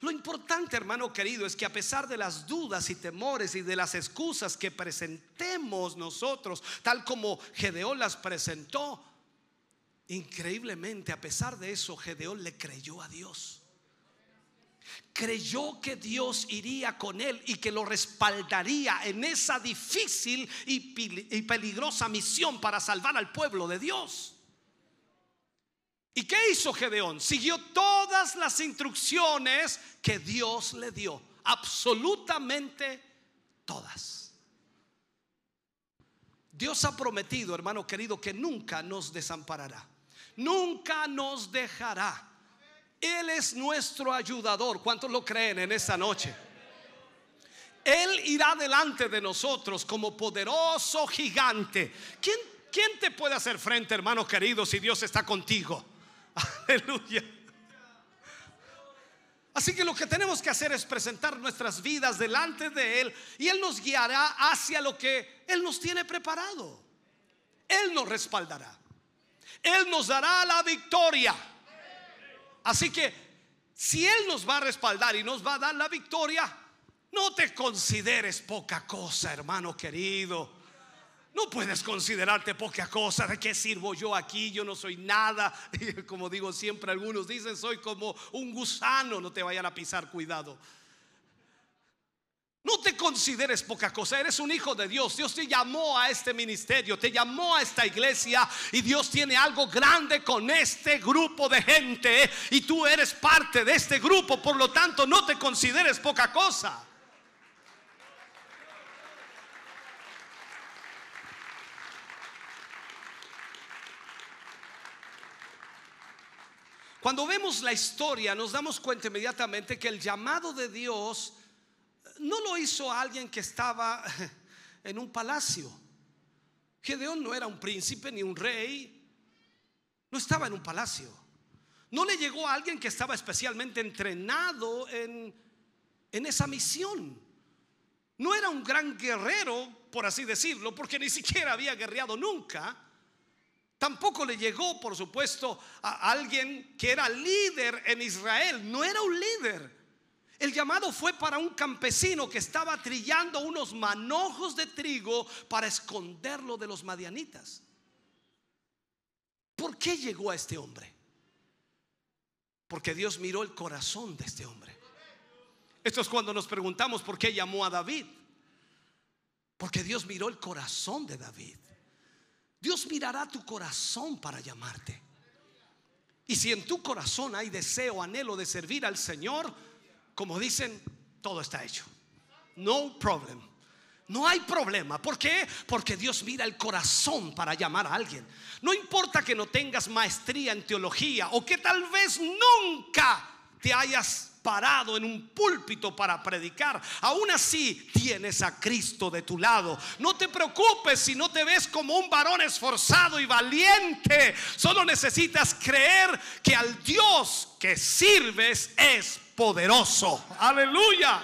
Speaker 1: Lo importante, hermano querido, es que a pesar de las dudas y temores y de las excusas que presentemos nosotros, tal como Gedeón las presentó, Increíblemente, a pesar de eso, Gedeón le creyó a Dios. Creyó que Dios iría con él y que lo respaldaría en esa difícil y peligrosa misión para salvar al pueblo de Dios. ¿Y qué hizo Gedeón? Siguió todas las instrucciones que Dios le dio. Absolutamente todas. Dios ha prometido, hermano querido, que nunca nos desamparará nunca nos dejará. Él es nuestro ayudador. ¿Cuántos lo creen en esta noche? Él irá delante de nosotros como poderoso gigante. ¿Quién, quién te puede hacer frente, hermano querido, si Dios está contigo? [LAUGHS] Aleluya. Así que lo que tenemos que hacer es presentar nuestras vidas delante de Él y Él nos guiará hacia lo que Él nos tiene preparado. Él nos respaldará. Él nos dará la victoria. Así que si Él nos va a respaldar y nos va a dar la victoria, no te consideres poca cosa, hermano querido. No puedes considerarte poca cosa. ¿De qué sirvo yo aquí? Yo no soy nada. [LAUGHS] Como digo siempre, algunos dicen, soy como un gusano. No te vayan a pisar, cuidado. No te consideres poca cosa, eres un hijo de Dios. Dios te llamó a este ministerio, te llamó a esta iglesia y Dios tiene algo grande con este grupo de gente y tú eres parte de este grupo, por lo tanto no te consideres poca cosa. Cuando vemos la historia nos damos cuenta inmediatamente que el llamado de Dios no lo hizo alguien que estaba [LAUGHS] en un palacio. Gedeón no era un príncipe ni un rey, no estaba en un palacio. No le llegó a alguien que estaba especialmente entrenado en, en esa misión. No era un gran guerrero, por así decirlo, porque ni siquiera había guerreado nunca. Tampoco le llegó, por supuesto, a alguien que era líder en Israel. No era un líder. El llamado fue para un campesino que estaba trillando unos manojos de trigo para esconderlo de los madianitas. ¿Por qué llegó a este hombre? Porque Dios miró el corazón de este hombre. Esto es cuando nos preguntamos por qué llamó a David. Porque Dios miró el corazón de David. Dios mirará tu corazón para llamarte. Y si en tu corazón hay deseo, anhelo de servir al Señor, como dicen, todo está hecho. No problem. No hay problema. ¿Por qué? Porque Dios mira el corazón para llamar a alguien. No importa que no tengas maestría en teología o que tal vez nunca te hayas parado en un púlpito para predicar. Aún así tienes a Cristo de tu lado. No te preocupes si no te ves como un varón esforzado y valiente. Solo necesitas creer que al Dios que sirves es poderoso. Aleluya.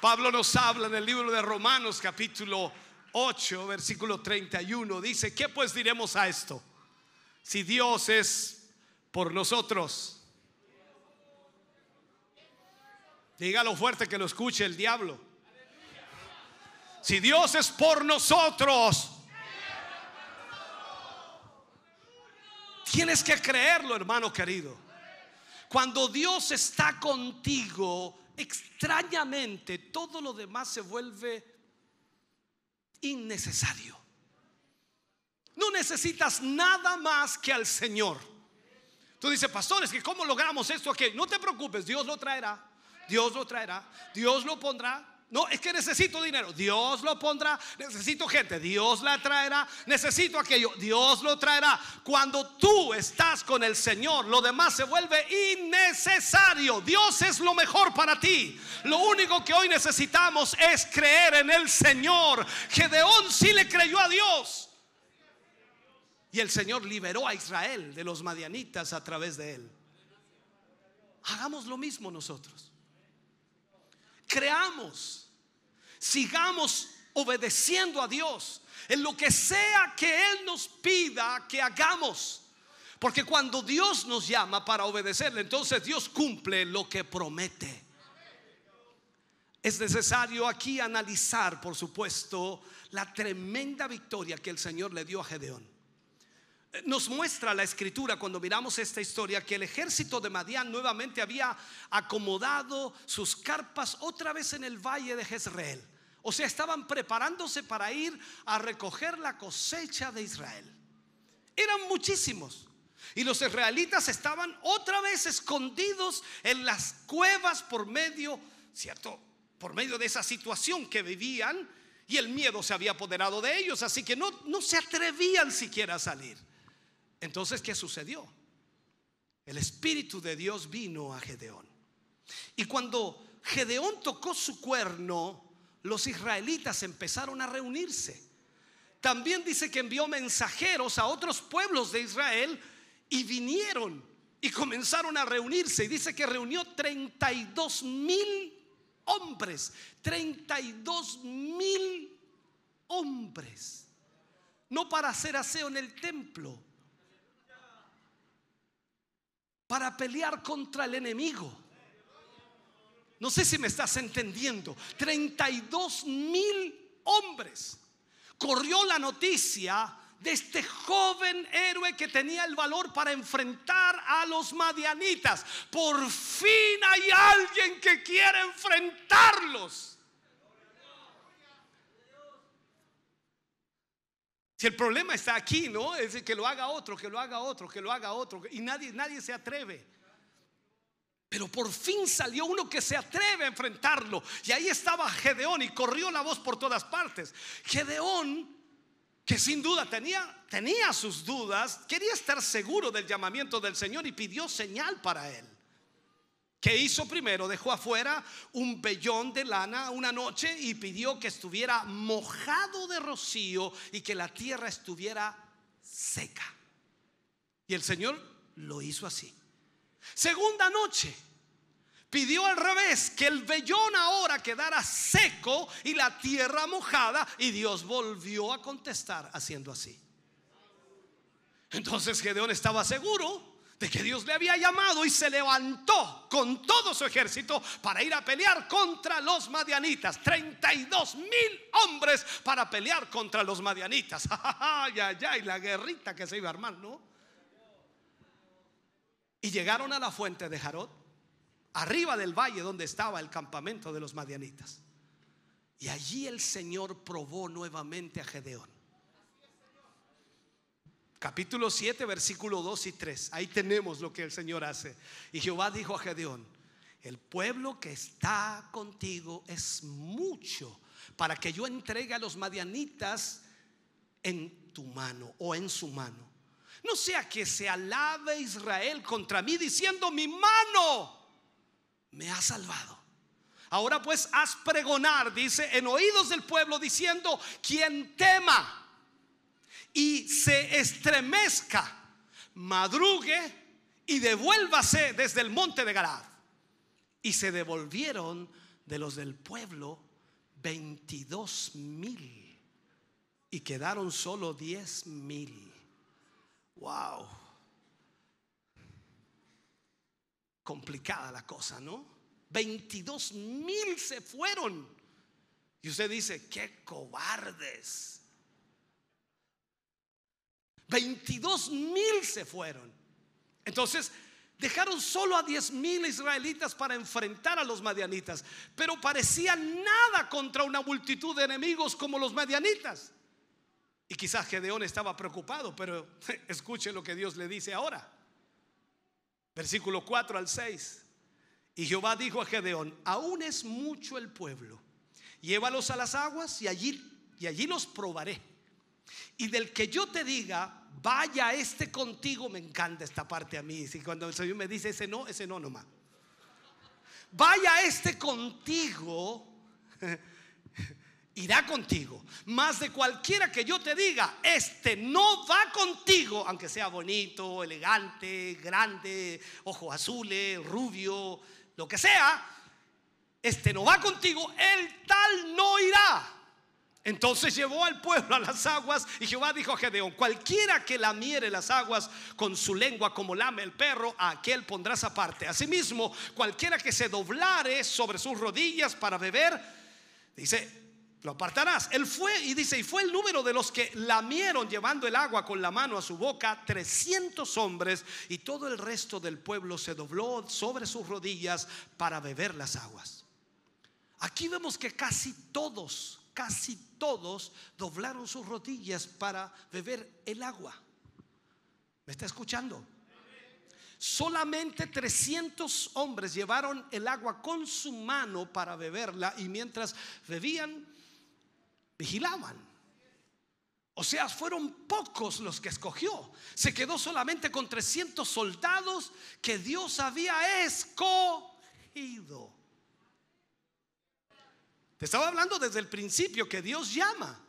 Speaker 1: Pablo nos habla en el libro de Romanos capítulo 8, versículo 31. Dice, ¿qué pues diremos a esto? Si Dios es por nosotros. Dígalo fuerte que lo escuche el diablo. Si Dios es por nosotros, Tienes que creerlo, hermano querido. Cuando Dios está contigo, extrañamente todo lo demás se vuelve innecesario. No necesitas nada más que al Señor. Tú dices, pastores, que cómo logramos esto aquí. No te preocupes, Dios lo traerá. Dios lo traerá. Dios lo pondrá. No, es que necesito dinero. Dios lo pondrá. Necesito gente. Dios la traerá. Necesito aquello. Dios lo traerá. Cuando tú estás con el Señor, lo demás se vuelve innecesario. Dios es lo mejor para ti. Lo único que hoy necesitamos es creer en el Señor. Gedeón sí le creyó a Dios. Y el Señor liberó a Israel de los madianitas a través de él. Hagamos lo mismo nosotros. Creamos sigamos obedeciendo a Dios en lo que sea que Él nos pida que hagamos. Porque cuando Dios nos llama para obedecerle, entonces Dios cumple lo que promete. es necesario aquí analizar, por supuesto, la tremenda victoria que el Señor le dio a Gedeón. Nos muestra la escritura cuando miramos esta historia que el ejército de Madián nuevamente había acomodado sus carpas otra vez en el valle de Jezreel. O sea, estaban preparándose para ir a recoger la cosecha de Israel. Eran muchísimos. Y los israelitas estaban otra vez escondidos en las cuevas por medio, ¿cierto? Por medio de esa situación que vivían y el miedo se había apoderado de ellos, así que no, no se atrevían siquiera a salir. Entonces, ¿qué sucedió? El Espíritu de Dios vino a Gedeón. Y cuando Gedeón tocó su cuerno, los israelitas empezaron a reunirse. También dice que envió mensajeros a otros pueblos de Israel y vinieron y comenzaron a reunirse. Y dice que reunió 32 mil hombres. 32 mil hombres. No para hacer aseo en el templo para pelear contra el enemigo. No sé si me estás entendiendo. 32 mil hombres. Corrió la noticia de este joven héroe que tenía el valor para enfrentar a los madianitas. Por fin hay alguien que quiere enfrentarlos. El problema está aquí, ¿no? Es que lo haga otro, que lo haga otro, que lo haga otro. Y nadie, nadie se atreve. Pero por fin salió uno que se atreve a enfrentarlo. Y ahí estaba Gedeón y corrió la voz por todas partes. Gedeón, que sin duda tenía, tenía sus dudas, quería estar seguro del llamamiento del Señor y pidió señal para él. ¿Qué hizo primero? Dejó afuera un vellón de lana una noche y pidió que estuviera mojado de rocío y que la tierra estuviera seca. Y el Señor lo hizo así. Segunda noche, pidió al revés, que el vellón ahora quedara seco y la tierra mojada y Dios volvió a contestar haciendo así. Entonces Gedeón estaba seguro de que Dios le había llamado y se levantó con todo su ejército para ir a pelear contra los madianitas. 32 mil hombres para pelear contra los madianitas. [LAUGHS] Ay, ay, ay, la guerrita que se iba a armar, ¿no? Y llegaron a la fuente de Jarot, arriba del valle donde estaba el campamento de los madianitas. Y allí el Señor probó nuevamente a Gedeón capítulo 7, versículo 2 y 3. Ahí tenemos lo que el Señor hace. Y Jehová dijo a Gedeón, el pueblo que está contigo es mucho para que yo entregue a los madianitas en tu mano o en su mano. No sea que se alabe Israel contra mí diciendo, mi mano me ha salvado. Ahora pues haz pregonar, dice, en oídos del pueblo diciendo, quien tema y se estremezca, madrugue y devuélvase desde el monte de Galad. Y se devolvieron de los del pueblo 22 mil y quedaron solo 10 mil. Wow. Complicada la cosa, ¿no? 22 mil se fueron. Y usted dice, qué cobardes. 22 mil se fueron. Entonces dejaron solo a 10 mil israelitas para enfrentar a los madianitas, pero parecía nada contra una multitud de enemigos como los madianitas. Y quizás Gedeón estaba preocupado, pero [LAUGHS] escuche lo que Dios le dice ahora. Versículo 4 al 6. Y Jehová dijo a Gedeón, aún es mucho el pueblo, llévalos a las aguas y allí, y allí los probaré y del que yo te diga, vaya este contigo, me encanta esta parte a mí. Si cuando el Señor me dice ese no, ese no nomás. Vaya este contigo, [LAUGHS] irá contigo. Más de cualquiera que yo te diga, este no va contigo, aunque sea bonito, elegante, grande, ojos azules, rubio, lo que sea, este no va contigo, el tal no irá. Entonces llevó al pueblo a las aguas y Jehová dijo a Gedeón, cualquiera que lamiere las aguas con su lengua como lame el perro, a aquel pondrás aparte. Asimismo, cualquiera que se doblare sobre sus rodillas para beber, dice, lo apartarás. Él fue y dice, y fue el número de los que lamieron llevando el agua con la mano a su boca, 300 hombres, y todo el resto del pueblo se dobló sobre sus rodillas para beber las aguas. Aquí vemos que casi todos casi todos doblaron sus rodillas para beber el agua. ¿Me está escuchando? Solamente 300 hombres llevaron el agua con su mano para beberla y mientras bebían, vigilaban. O sea, fueron pocos los que escogió. Se quedó solamente con 300 soldados que Dios había escogido. Te estaba hablando desde el principio que Dios llama.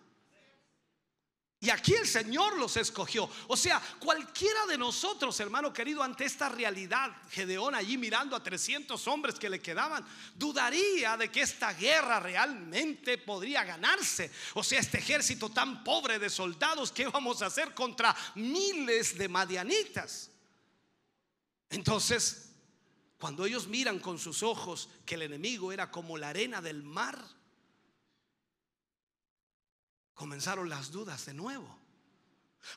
Speaker 1: Y aquí el Señor los escogió. O sea, cualquiera de nosotros, hermano querido, ante esta realidad, Gedeón allí mirando a 300 hombres que le quedaban, dudaría de que esta guerra realmente podría ganarse. O sea, este ejército tan pobre de soldados, ¿qué vamos a hacer contra miles de madianitas? Entonces, cuando ellos miran con sus ojos que el enemigo era como la arena del mar, comenzaron las dudas de nuevo.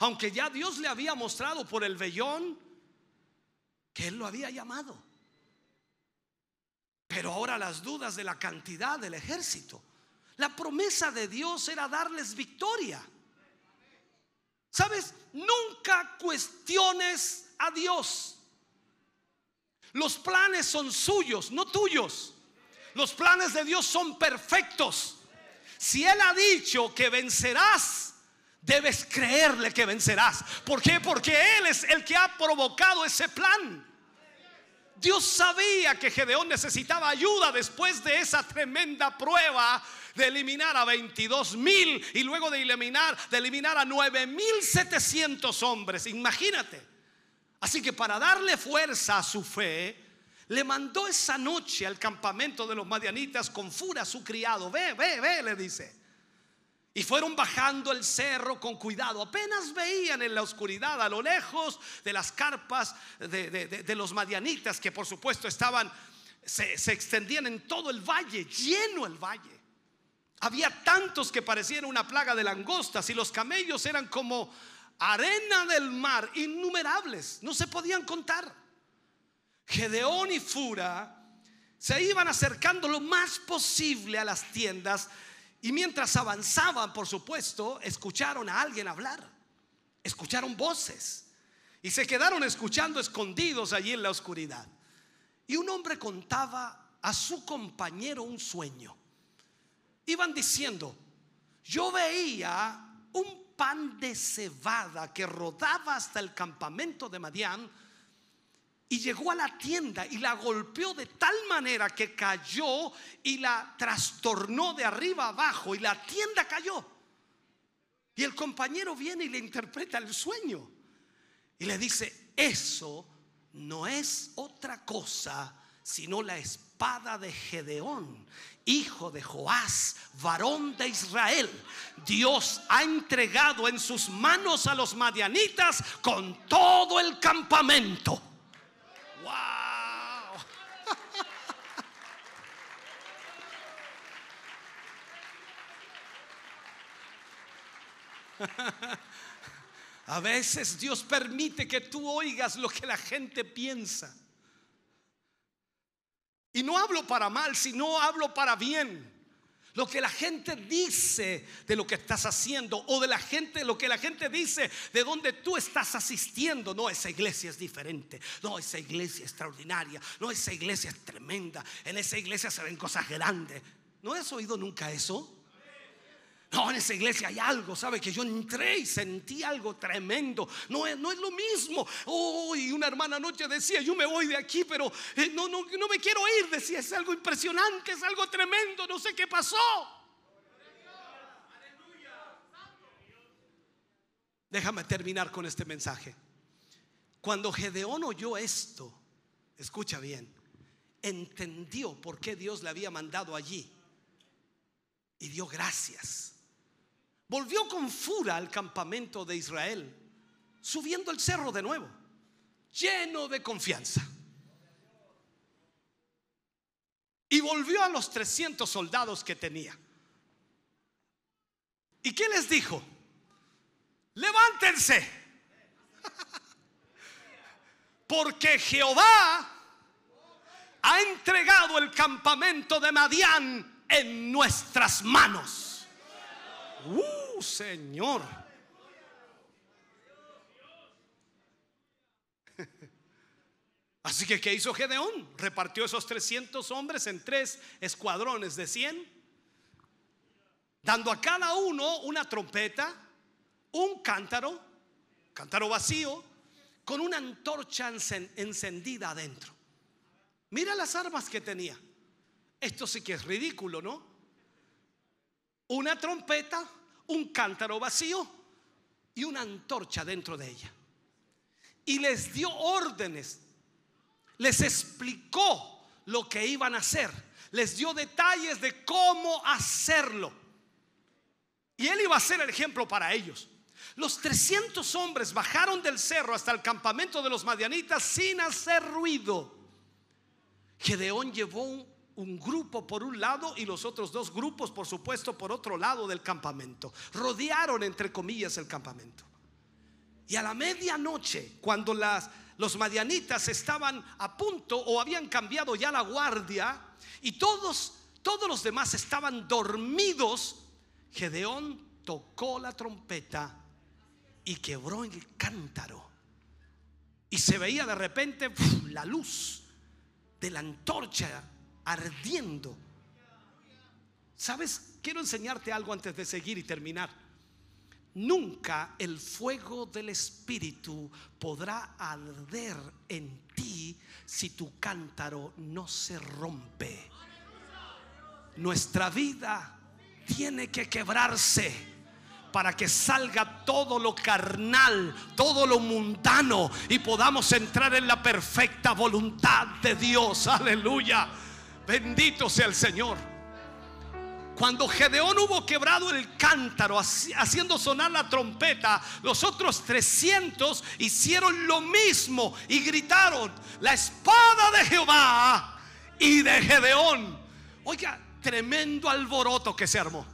Speaker 1: Aunque ya Dios le había mostrado por el vellón que Él lo había llamado. Pero ahora las dudas de la cantidad del ejército. La promesa de Dios era darles victoria. ¿Sabes? Nunca cuestiones a Dios. Los planes son suyos, no tuyos. Los planes de Dios son perfectos. Si Él ha dicho que vencerás, debes creerle que vencerás. ¿Por qué? Porque Él es el que ha provocado ese plan. Dios sabía que Gedeón necesitaba ayuda después de esa tremenda prueba de eliminar a 22 mil y luego de eliminar, de eliminar a 9 mil 700 hombres. Imagínate. Así que para darle fuerza a su fe, le mandó esa noche al campamento de los madianitas con fura a su criado. Ve, ve, ve, le dice. Y fueron bajando el cerro con cuidado. Apenas veían en la oscuridad a lo lejos de las carpas de, los madianitas, que por supuesto estaban, se, se extendían en todo el valle, lleno el valle. Había tantos que parecían una plaga de langostas y los camellos eran como arena del mar, innumerables, no se podían contar. Gedeón y Fura se iban acercando lo más posible a las tiendas y mientras avanzaban, por supuesto, escucharon a alguien hablar, escucharon voces y se quedaron escuchando escondidos allí en la oscuridad. Y un hombre contaba a su compañero un sueño. Iban diciendo, yo veía un pan de cebada que rodaba hasta el campamento de Madián y llegó a la tienda y la golpeó de tal manera que cayó y la trastornó de arriba abajo y la tienda cayó. Y el compañero viene y le interpreta el sueño y le dice, eso no es otra cosa sino la espada de Gedeón, hijo de Joás, varón de Israel. Dios ha entregado en sus manos a los madianitas con todo el campamento. [LAUGHS] A veces Dios permite que tú oigas lo que la gente piensa. Y no hablo para mal, sino hablo para bien. Lo que la gente dice de lo que estás haciendo o de la gente, lo que la gente dice de donde tú estás asistiendo. No, esa iglesia es diferente. No, esa iglesia es extraordinaria. No, esa iglesia es tremenda. En esa iglesia se ven cosas grandes. ¿No has oído nunca eso? No, en esa iglesia hay algo, ¿sabe? Que yo entré y sentí algo tremendo. No es, no es lo mismo. Oh, y una hermana anoche decía, yo me voy de aquí, pero eh, no, no, no me quiero ir. Decía, es algo impresionante, es algo tremendo, no sé qué pasó. Déjame terminar con este mensaje. Cuando Gedeón oyó esto, escucha bien, entendió por qué Dios le había mandado allí y dio gracias volvió con fura al campamento de Israel, subiendo el cerro de nuevo, lleno de confianza. Y volvió a los 300 soldados que tenía. ¿Y qué les dijo? Levántense. [LAUGHS] Porque Jehová ha entregado el campamento de Madián en nuestras manos. Uh, Señor. [LAUGHS] Así que, ¿qué hizo Gedeón? Repartió esos 300 hombres en tres escuadrones de 100, dando a cada uno una trompeta, un cántaro, cántaro vacío, con una antorcha encendida adentro. Mira las armas que tenía. Esto sí que es ridículo, ¿no? Una trompeta, un cántaro vacío y una antorcha dentro de ella. Y les dio órdenes, les explicó lo que iban a hacer, les dio detalles de cómo hacerlo. Y él iba a ser el ejemplo para ellos. Los 300 hombres bajaron del cerro hasta el campamento de los madianitas sin hacer ruido. Gedeón llevó un, grupo por un lado y los otros dos grupos, por supuesto, por otro lado del campamento. Rodearon, entre comillas, el campamento. Y a la medianoche, cuando las, los madianitas estaban a punto o habían cambiado ya la guardia y todos, todos los demás estaban dormidos, Gedeón tocó la trompeta y quebró el cántaro. Y se veía de repente la luz de la antorcha ardiendo. ¿Sabes? Quiero enseñarte algo antes de seguir y terminar. Nunca el fuego del Espíritu podrá arder en ti si tu cántaro no se rompe. Nuestra vida tiene que quebrarse para que salga todo lo carnal, todo lo mundano y podamos entrar en la perfecta voluntad de Dios. Aleluya. Bendito sea el Señor. Cuando Gedeón hubo quebrado el cántaro, haciendo sonar la trompeta, los otros 300 hicieron lo mismo y gritaron, la espada de Jehová y de Gedeón. Oiga, tremendo alboroto que se armó.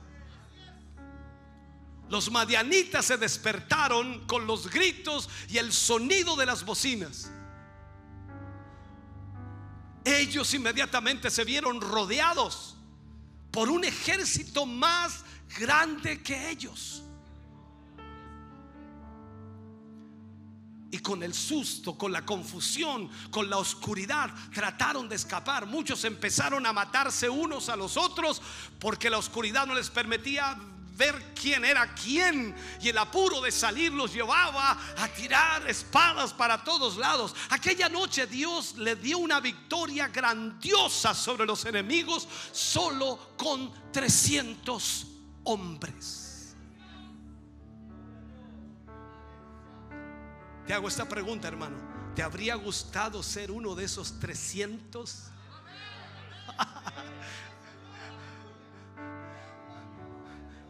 Speaker 1: Los madianitas se despertaron con los gritos y el sonido de las bocinas. Ellos inmediatamente se vieron rodeados por un ejército más grande que ellos. Y con el susto, con la confusión, con la oscuridad, trataron de escapar. Muchos empezaron a matarse unos a los otros porque la oscuridad no les permitía ver quién era quién y el apuro de salir los llevaba a tirar espadas para todos lados. Aquella noche Dios le dio una victoria grandiosa sobre los enemigos solo con 300 hombres. Te hago esta pregunta, hermano. ¿Te habría gustado ser uno de esos 300?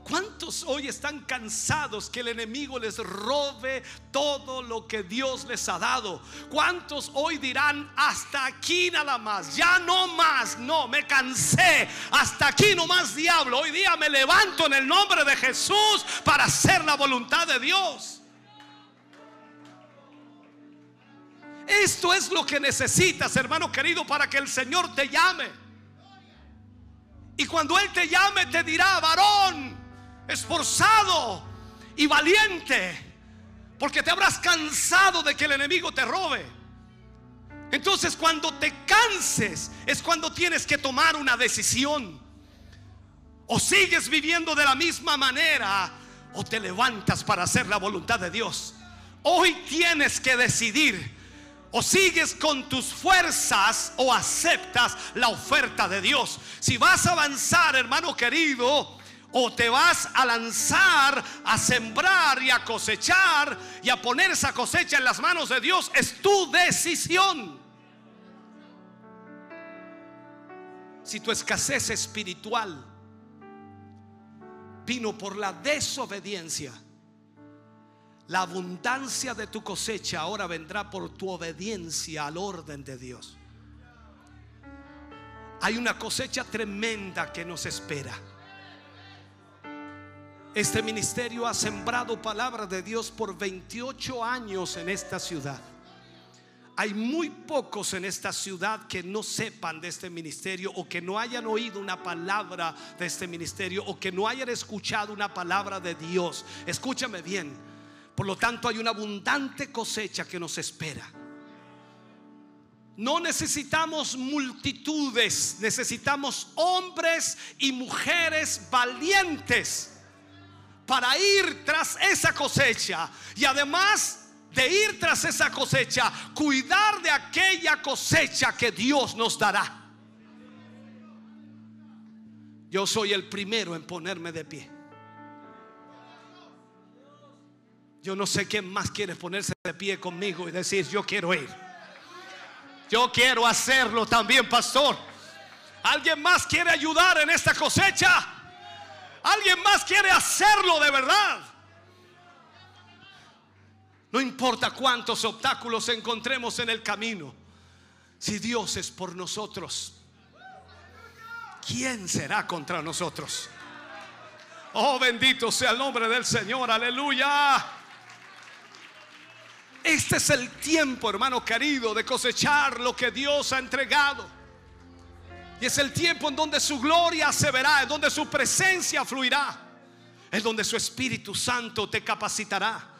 Speaker 1: ¿Cuántos hoy están cansados que el enemigo les robe todo lo que Dios les ha dado? ¿Cuántos hoy dirán, hasta aquí nada más, ya no más, no, me cansé, hasta aquí no más diablo, hoy día me levanto en el nombre de Jesús para hacer la voluntad de Dios? Esto es lo que necesitas, hermano querido, para que el Señor te llame. Y cuando Él te llame, te dirá, varón, esforzado y valiente, porque te habrás cansado de que el enemigo te robe. Entonces cuando te canses es cuando tienes que tomar una decisión. O sigues viviendo de la misma manera o te levantas para hacer la voluntad de Dios. Hoy tienes que decidir. O sigues con tus fuerzas o aceptas la oferta de Dios. Si vas a avanzar, hermano querido, o te vas a lanzar a sembrar y a cosechar y a poner esa cosecha en las manos de Dios. Es tu decisión. Si tu escasez espiritual vino por la desobediencia. La abundancia de tu cosecha ahora vendrá por tu obediencia al orden de Dios. Hay una cosecha tremenda que nos espera. Este ministerio ha sembrado palabra de Dios por 28 años en esta ciudad. Hay muy pocos en esta ciudad que no sepan de este ministerio o que no hayan oído una palabra de este ministerio o que no hayan escuchado una palabra de Dios. Escúchame bien. Por lo tanto, hay una abundante cosecha que nos espera. No necesitamos multitudes, necesitamos hombres y mujeres valientes para ir tras esa cosecha. Y además de ir tras esa cosecha, cuidar de aquella cosecha que Dios nos dará. Yo soy el primero en ponerme de pie. Yo no sé quién más quiere ponerse de pie conmigo y decir, yo quiero ir. Yo quiero hacerlo también, pastor. ¿Alguien más quiere ayudar en esta cosecha? ¿Alguien más quiere hacerlo de verdad? No importa cuántos obstáculos encontremos en el camino. Si Dios es por nosotros, ¿quién será contra nosotros? Oh, bendito sea el nombre del Señor, aleluya. Este es el tiempo, hermano querido, de cosechar lo que Dios ha entregado. Es el tiempo en donde su gloria se verá, en donde su presencia fluirá, en donde su Espíritu Santo te capacitará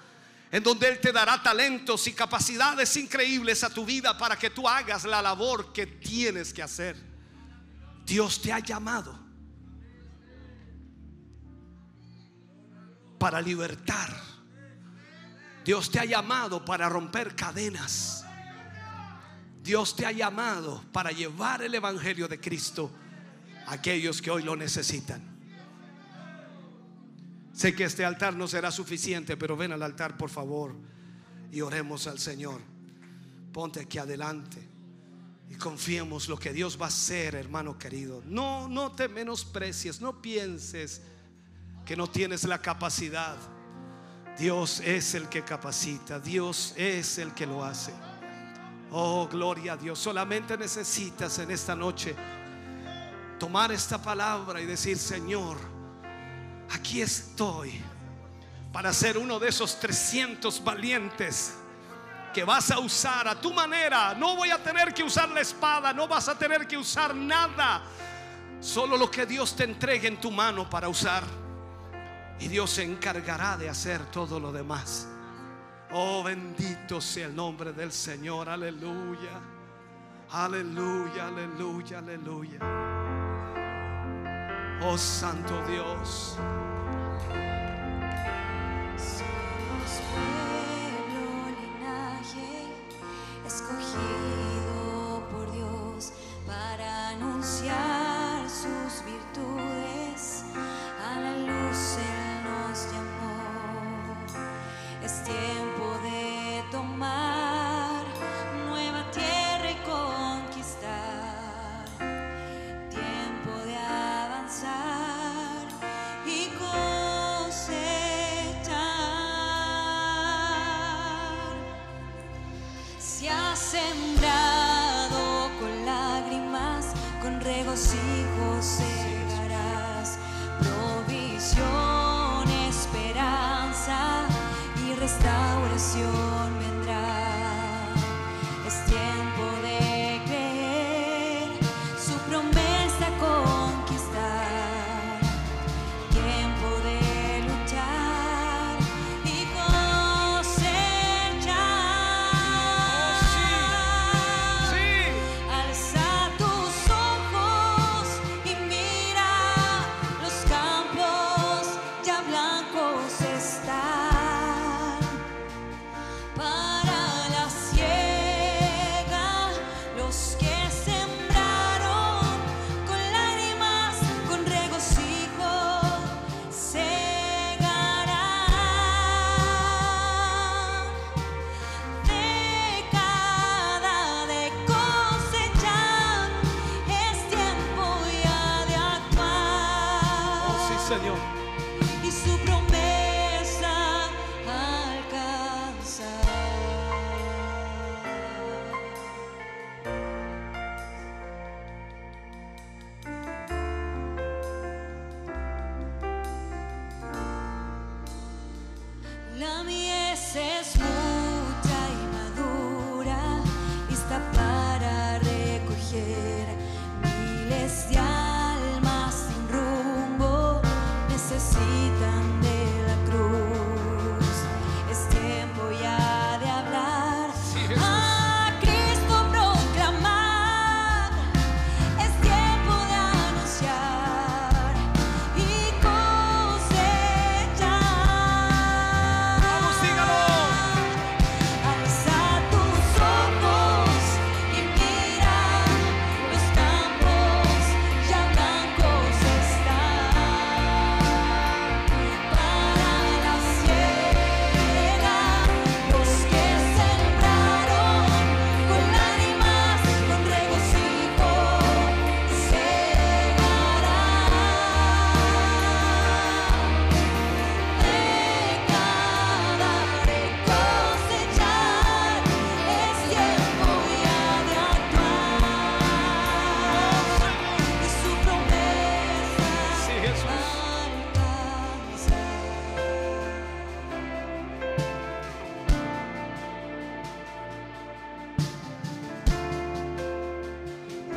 Speaker 1: en donde Él te dará talentos y capacidades increíbles a tu vida para que tú hagas la labor que tienes que hacer. Dios te ha llamado para libertar. Dios te ha llamado para romper cadenas. Dios te ha llamado para llevar el Evangelio de Cristo a aquellos que hoy lo necesitan. Sé que este altar no será suficiente, pero ven al altar por favor y oremos al Señor. Ponte aquí adelante y confiemos lo que Dios va a hacer, hermano querido. No, no te menosprecies, no pienses que no tienes la capacidad. Dios es el que capacita, Dios es el que lo hace. Oh, gloria a Dios. Solamente necesitas en esta noche tomar esta palabra y decir, Señor, aquí estoy para ser uno de esos 300 valientes que vas a usar a tu manera. No voy a tener que usar la espada, no vas a tener que usar nada. Solo lo que Dios te entregue en tu mano para usar. Y Dios se encargará de hacer todo lo demás. Oh, bendito sea el nombre del Señor. Aleluya. Aleluya, aleluya, aleluya. Oh Santo Dios.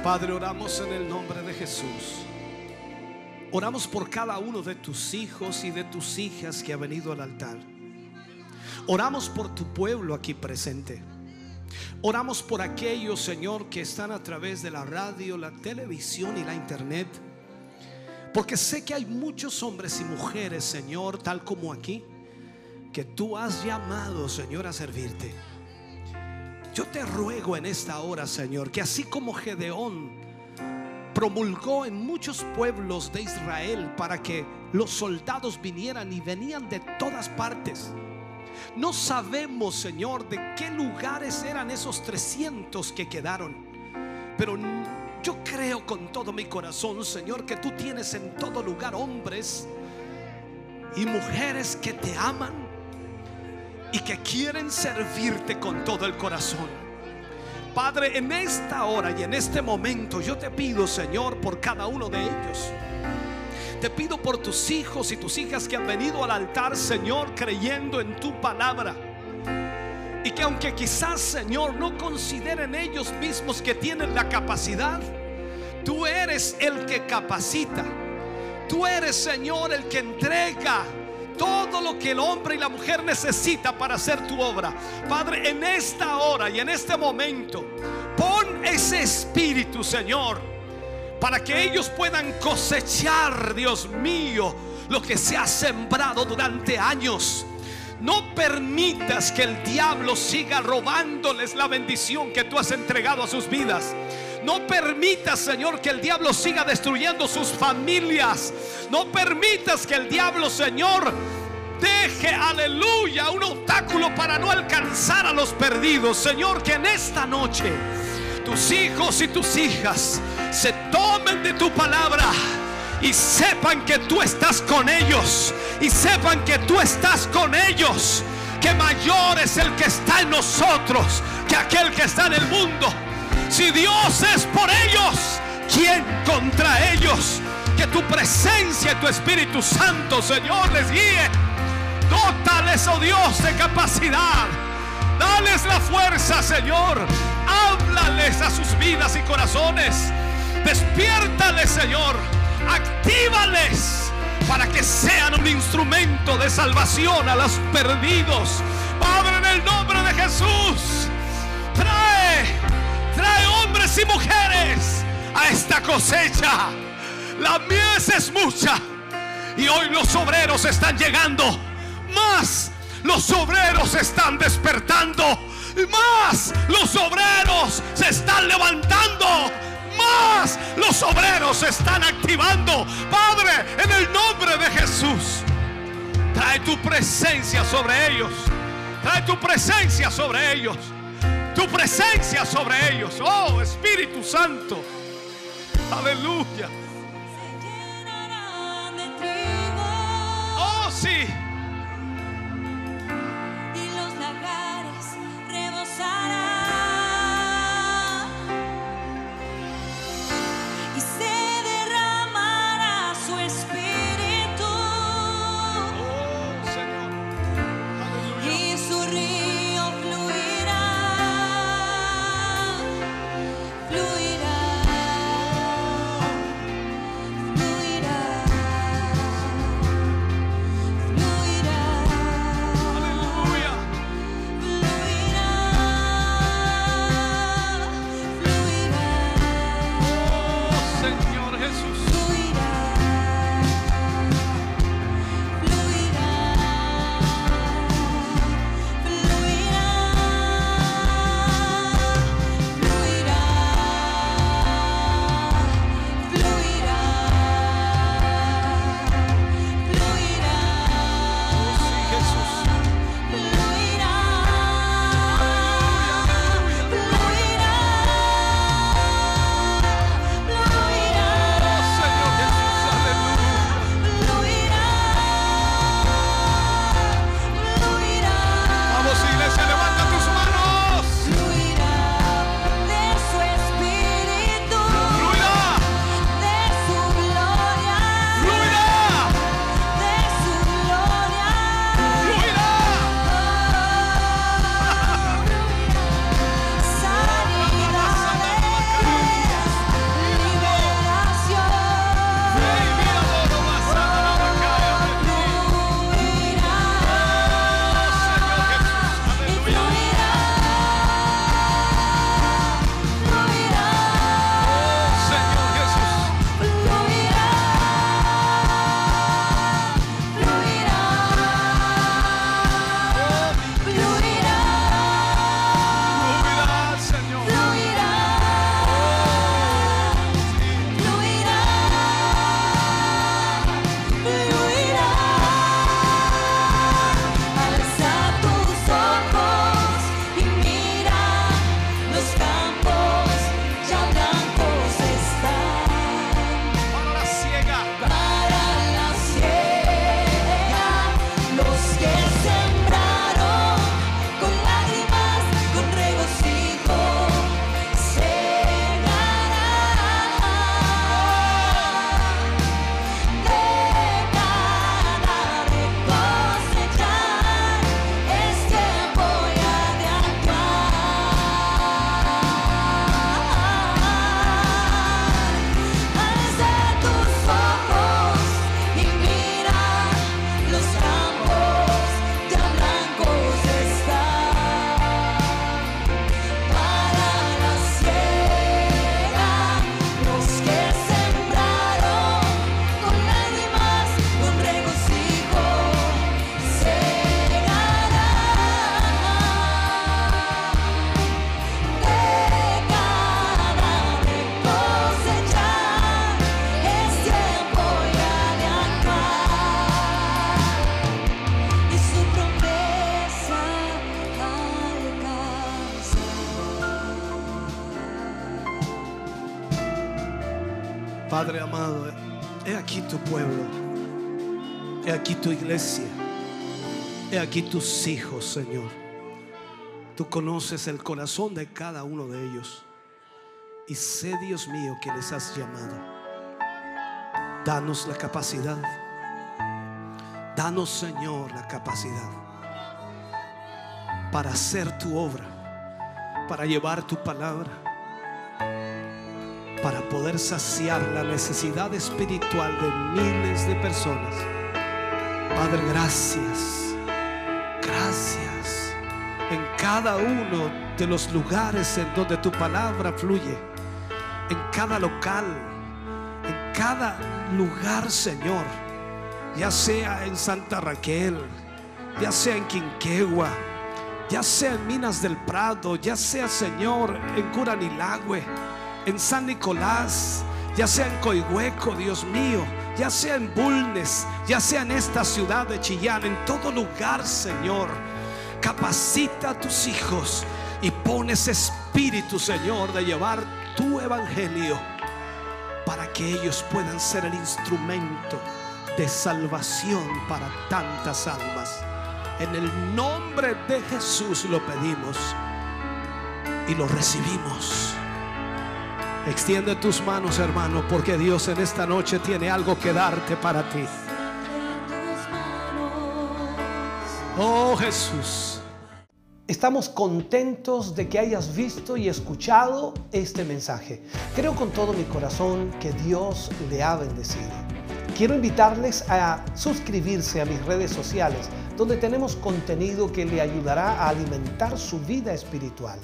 Speaker 1: Padre, oramos en el nombre de Jesús. Oramos por cada uno de tus hijos y de tus hijas que ha venido al altar. Oramos por tu pueblo aquí presente. Oramos por aquellos, Señor, que están a través de la radio, la televisión y la internet. Porque sé que hay muchos hombres y mujeres, Señor, tal como aquí, que tú has llamado, Señor, a servirte. Yo te ruego en esta hora, Señor, que así como Gedeón promulgó en muchos pueblos de Israel para que los soldados vinieran y venían de todas partes. No sabemos, Señor, de qué lugares eran esos 300 que quedaron. Pero yo creo con todo mi corazón, Señor, que tú tienes en todo lugar hombres y mujeres que te aman y que quieren servirte con todo el corazón. Padre, en esta hora y en este momento yo te pido, Señor, por cada uno de ellos. Te pido por tus hijos y tus hijas que han venido al altar, Señor, creyendo en tu palabra. Y que aunque quizás, Señor, no consideren ellos mismos que tienen la capacidad, tú eres el que capacita. Tú eres, Señor, el que entrega todo lo que el hombre y la mujer necesita para hacer tu obra. Padre, en esta hora y en este momento, pon ese espíritu, Señor, para que ellos puedan cosechar, Dios mío, lo que se ha sembrado durante años. No permitas que el diablo siga robándoles la bendición que tú has entregado a sus vidas. No permitas, Señor, que el diablo siga destruyendo sus familias. No permitas que el diablo, Señor, deje, aleluya, un obstáculo para no alcanzar a los perdidos. Señor, que en esta noche tus hijos y tus hijas se tomen de tu palabra y sepan que tú estás con ellos y sepan que tú estás con ellos que mayor es el que está en nosotros que aquel que está en el mundo si Dios es por ellos ¿quién contra ellos? que tu presencia y tu Espíritu Santo Señor les guíe. Dótales oh Dios de capacidad. Dales la fuerza Señor. Háblales a sus vidas y corazones. Despiértales Señor. Actívales para que sean un instrumento de salvación a los perdidos. Padre, en el nombre de Jesús, trae, trae hombres y mujeres a esta cosecha. La mies es mucha y hoy los obreros están llegando. Más los obreros están despertando. Más los obreros se están levantando más los obreros se están activando. Padre, en el nombre de Jesús, trae tu presencia sobre ellos. Trae tu presencia sobre ellos. Tu presencia sobre ellos. Oh, Espíritu Santo. Aleluya. Oh, sí. Aquí tus hijos, Señor. Tú conoces el corazón de cada uno de ellos y sé, Dios mío, que les has llamado. Danos la capacidad, danos, Señor, la capacidad para hacer tu obra, para llevar tu palabra para poder saciar la necesidad espiritual de miles de personas. Padre, gracias. Gracias. En cada uno de los lugares en donde tu palabra fluye, en cada local, en cada lugar, Señor, ya sea en Santa Raquel, ya sea en Quinquegua, ya sea en Minas del Prado, ya sea, Señor, en Curanilagüe en San Nicolás, ya sea en Coihueco, Dios mío, ya sea en Bulnes, ya sea en esta ciudad de Chillán, en todo lugar, Señor. Capacita a tus hijos y pones espíritu, Señor, de llevar tu evangelio para que ellos puedan ser el instrumento de salvación para tantas almas. En el nombre de Jesús lo pedimos y lo recibimos. Extiende tus manos, hermano, porque Dios en esta noche tiene algo que darte para ti. Oh Jesús. Estamos contentos de que hayas visto y escuchado este mensaje. Creo con todo mi corazón que Dios le ha bendecido. Quiero invitarles a suscribirse a mis redes sociales, donde tenemos contenido que le ayudará a alimentar su vida espiritual.